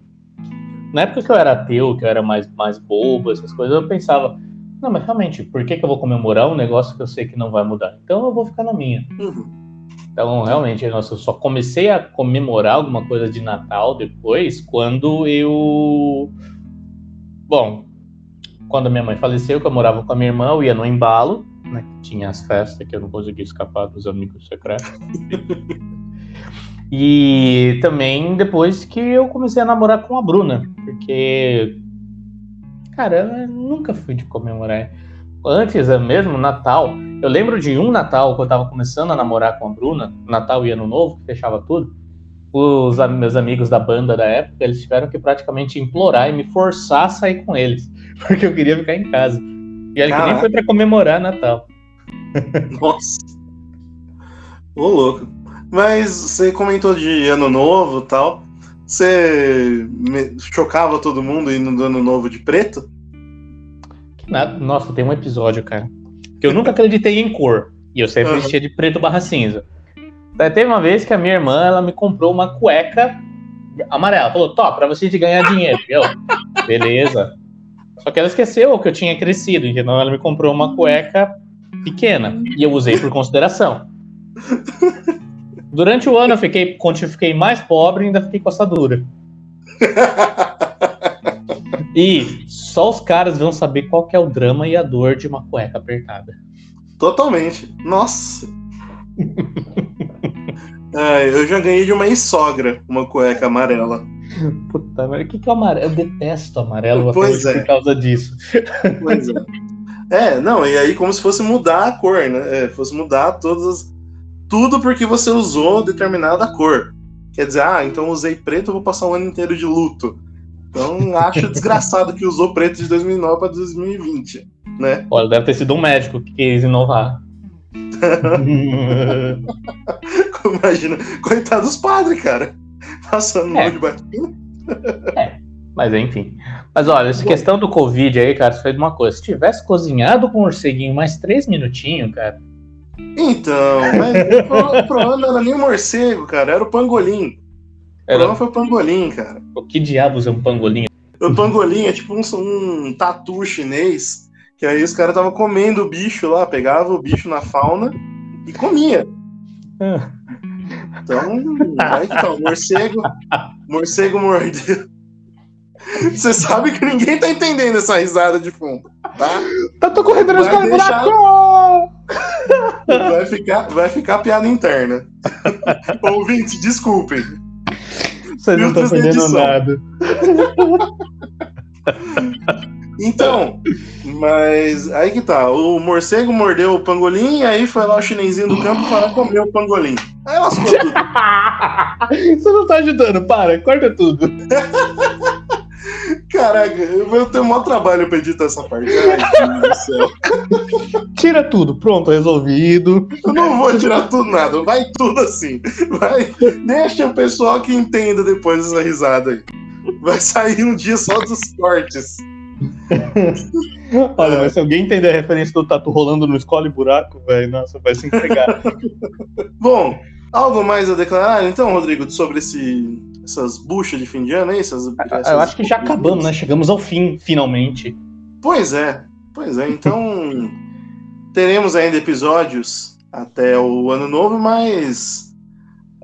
na época que eu era ateu, que eu era mais, mais bobo, essas coisas, eu pensava, não, mas realmente, por que, que eu vou comemorar um negócio que eu sei que não vai mudar? Então, eu vou ficar na minha. Uhum. Então, realmente, nossa, eu só comecei a comemorar alguma coisa de Natal depois quando eu. Bom, quando minha mãe faleceu, que eu morava com a minha irmã, eu ia no embalo, né? Tinha as festas que eu não conseguia escapar dos amigos secretos. <laughs> e também depois que eu comecei a namorar com a Bruna, porque. Cara, eu nunca fui de comemorar. Antes é mesmo, Natal, eu lembro de um Natal, quando eu tava começando a namorar com a Bruna, Natal e Ano Novo, que fechava tudo. Os meus amigos da banda da época, eles tiveram que praticamente implorar e me forçar a sair com eles, <laughs> porque eu queria ficar em casa. E aí que nem foi pra comemorar Natal. <laughs> Nossa. Ô, louco. Mas você comentou de ano novo e tal. Você me- chocava todo mundo indo do ano novo de preto? Que nada. Nossa, tem um episódio, cara, que eu nunca acreditei em cor. E eu sempre Aham. vestia de preto barra cinza. Daí teve uma vez que a minha irmã, ela me comprou uma cueca amarela. Falou, Tó, pra você ganhar dinheiro. Eu, beleza. Só que ela esqueceu que eu tinha crescido, então ela me comprou uma cueca pequena. E eu usei por consideração. Durante o ano eu fiquei, conti- fiquei mais pobre e ainda fiquei com assadura. <laughs> E só os caras vão saber qual que é o drama e a dor de uma cueca apertada. Totalmente. Nossa. É, eu já ganhei de uma ex-sogra uma cueca amarela. Puta merda, o que, que é amarelo? Eu detesto amarelo Pois é. por causa disso. Pois é. É, não, e aí como se fosse mudar a cor, né? É, fosse mudar todas as... Tudo porque você usou determinada cor. Quer dizer, ah, então eu usei preto, vou passar o ano inteiro de luto. Então acho desgraçado que usou preto de 2009 para 2020, né? Olha, deve ter sido um médico que quis inovar. <laughs> Imagina, coitado dos padres, cara. Passando É. de batina. Mas enfim. Mas olha, essa questão do Covid aí, cara, foi de uma coisa. Se tivesse cozinhado com o morceguinho mais três minutinhos, cara. Então, mas o problema não era nem o morcego, cara, era o pangolim. O Era, problema foi o pangolim, cara. o que diabos é um pangolim? O pangolim é tipo um, um tatu chinês Que aí os caras estavam comendo o bicho lá, pegava o bicho na fauna e comia. Então, aí que tá, o morcego, morcego mordeu. Você sabe que ninguém tá entendendo essa risada de fundo, tá? Tá tô correndo Vai escola, deixar- buraco! Vai ficar, vai ficar piada interna. <laughs> Ouvintes, desculpem. Vocês não estão entendendo edição. nada. Então, mas aí que tá. O morcego mordeu o pangolim, aí foi lá o chinesinho do campo para comer o pangolim. Aí lascou tudo. <laughs> Você não tá ajudando, para, corta tudo. <laughs> Caraca, eu tenho maior trabalho pra editar essa parte. Ai, Deus do céu. Tira tudo, pronto, resolvido. Eu não vou tirar tudo nada, vai tudo assim. Vai, deixa o pessoal que entenda depois dessa risada aí. Vai sair um dia só dos cortes. Olha, mas se alguém entender a referência do tatu rolando no escola e buraco, velho, nossa, vai se entregar. Bom, algo mais a declarar então, Rodrigo, sobre esse, essas buchas de fim de ano aí? Essas, Eu acho que já acabamos, né? Chegamos ao fim, finalmente. Pois é, pois é. Então, <laughs> teremos ainda episódios até o ano novo, mas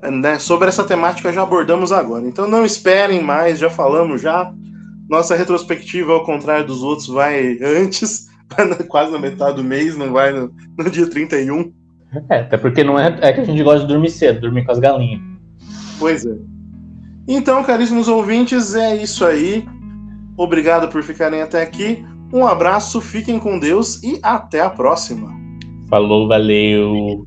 né, sobre essa temática já abordamos agora. Então não esperem mais, já falamos já. Nossa retrospectiva, ao contrário dos outros, vai antes, <laughs> quase na metade do mês, não vai no, no dia 31. É, até porque não é, é que a gente gosta de dormir cedo, dormir com as galinhas. Pois é. Então, caríssimos ouvintes, é isso aí. Obrigado por ficarem até aqui. Um abraço, fiquem com Deus e até a próxima. Falou, valeu.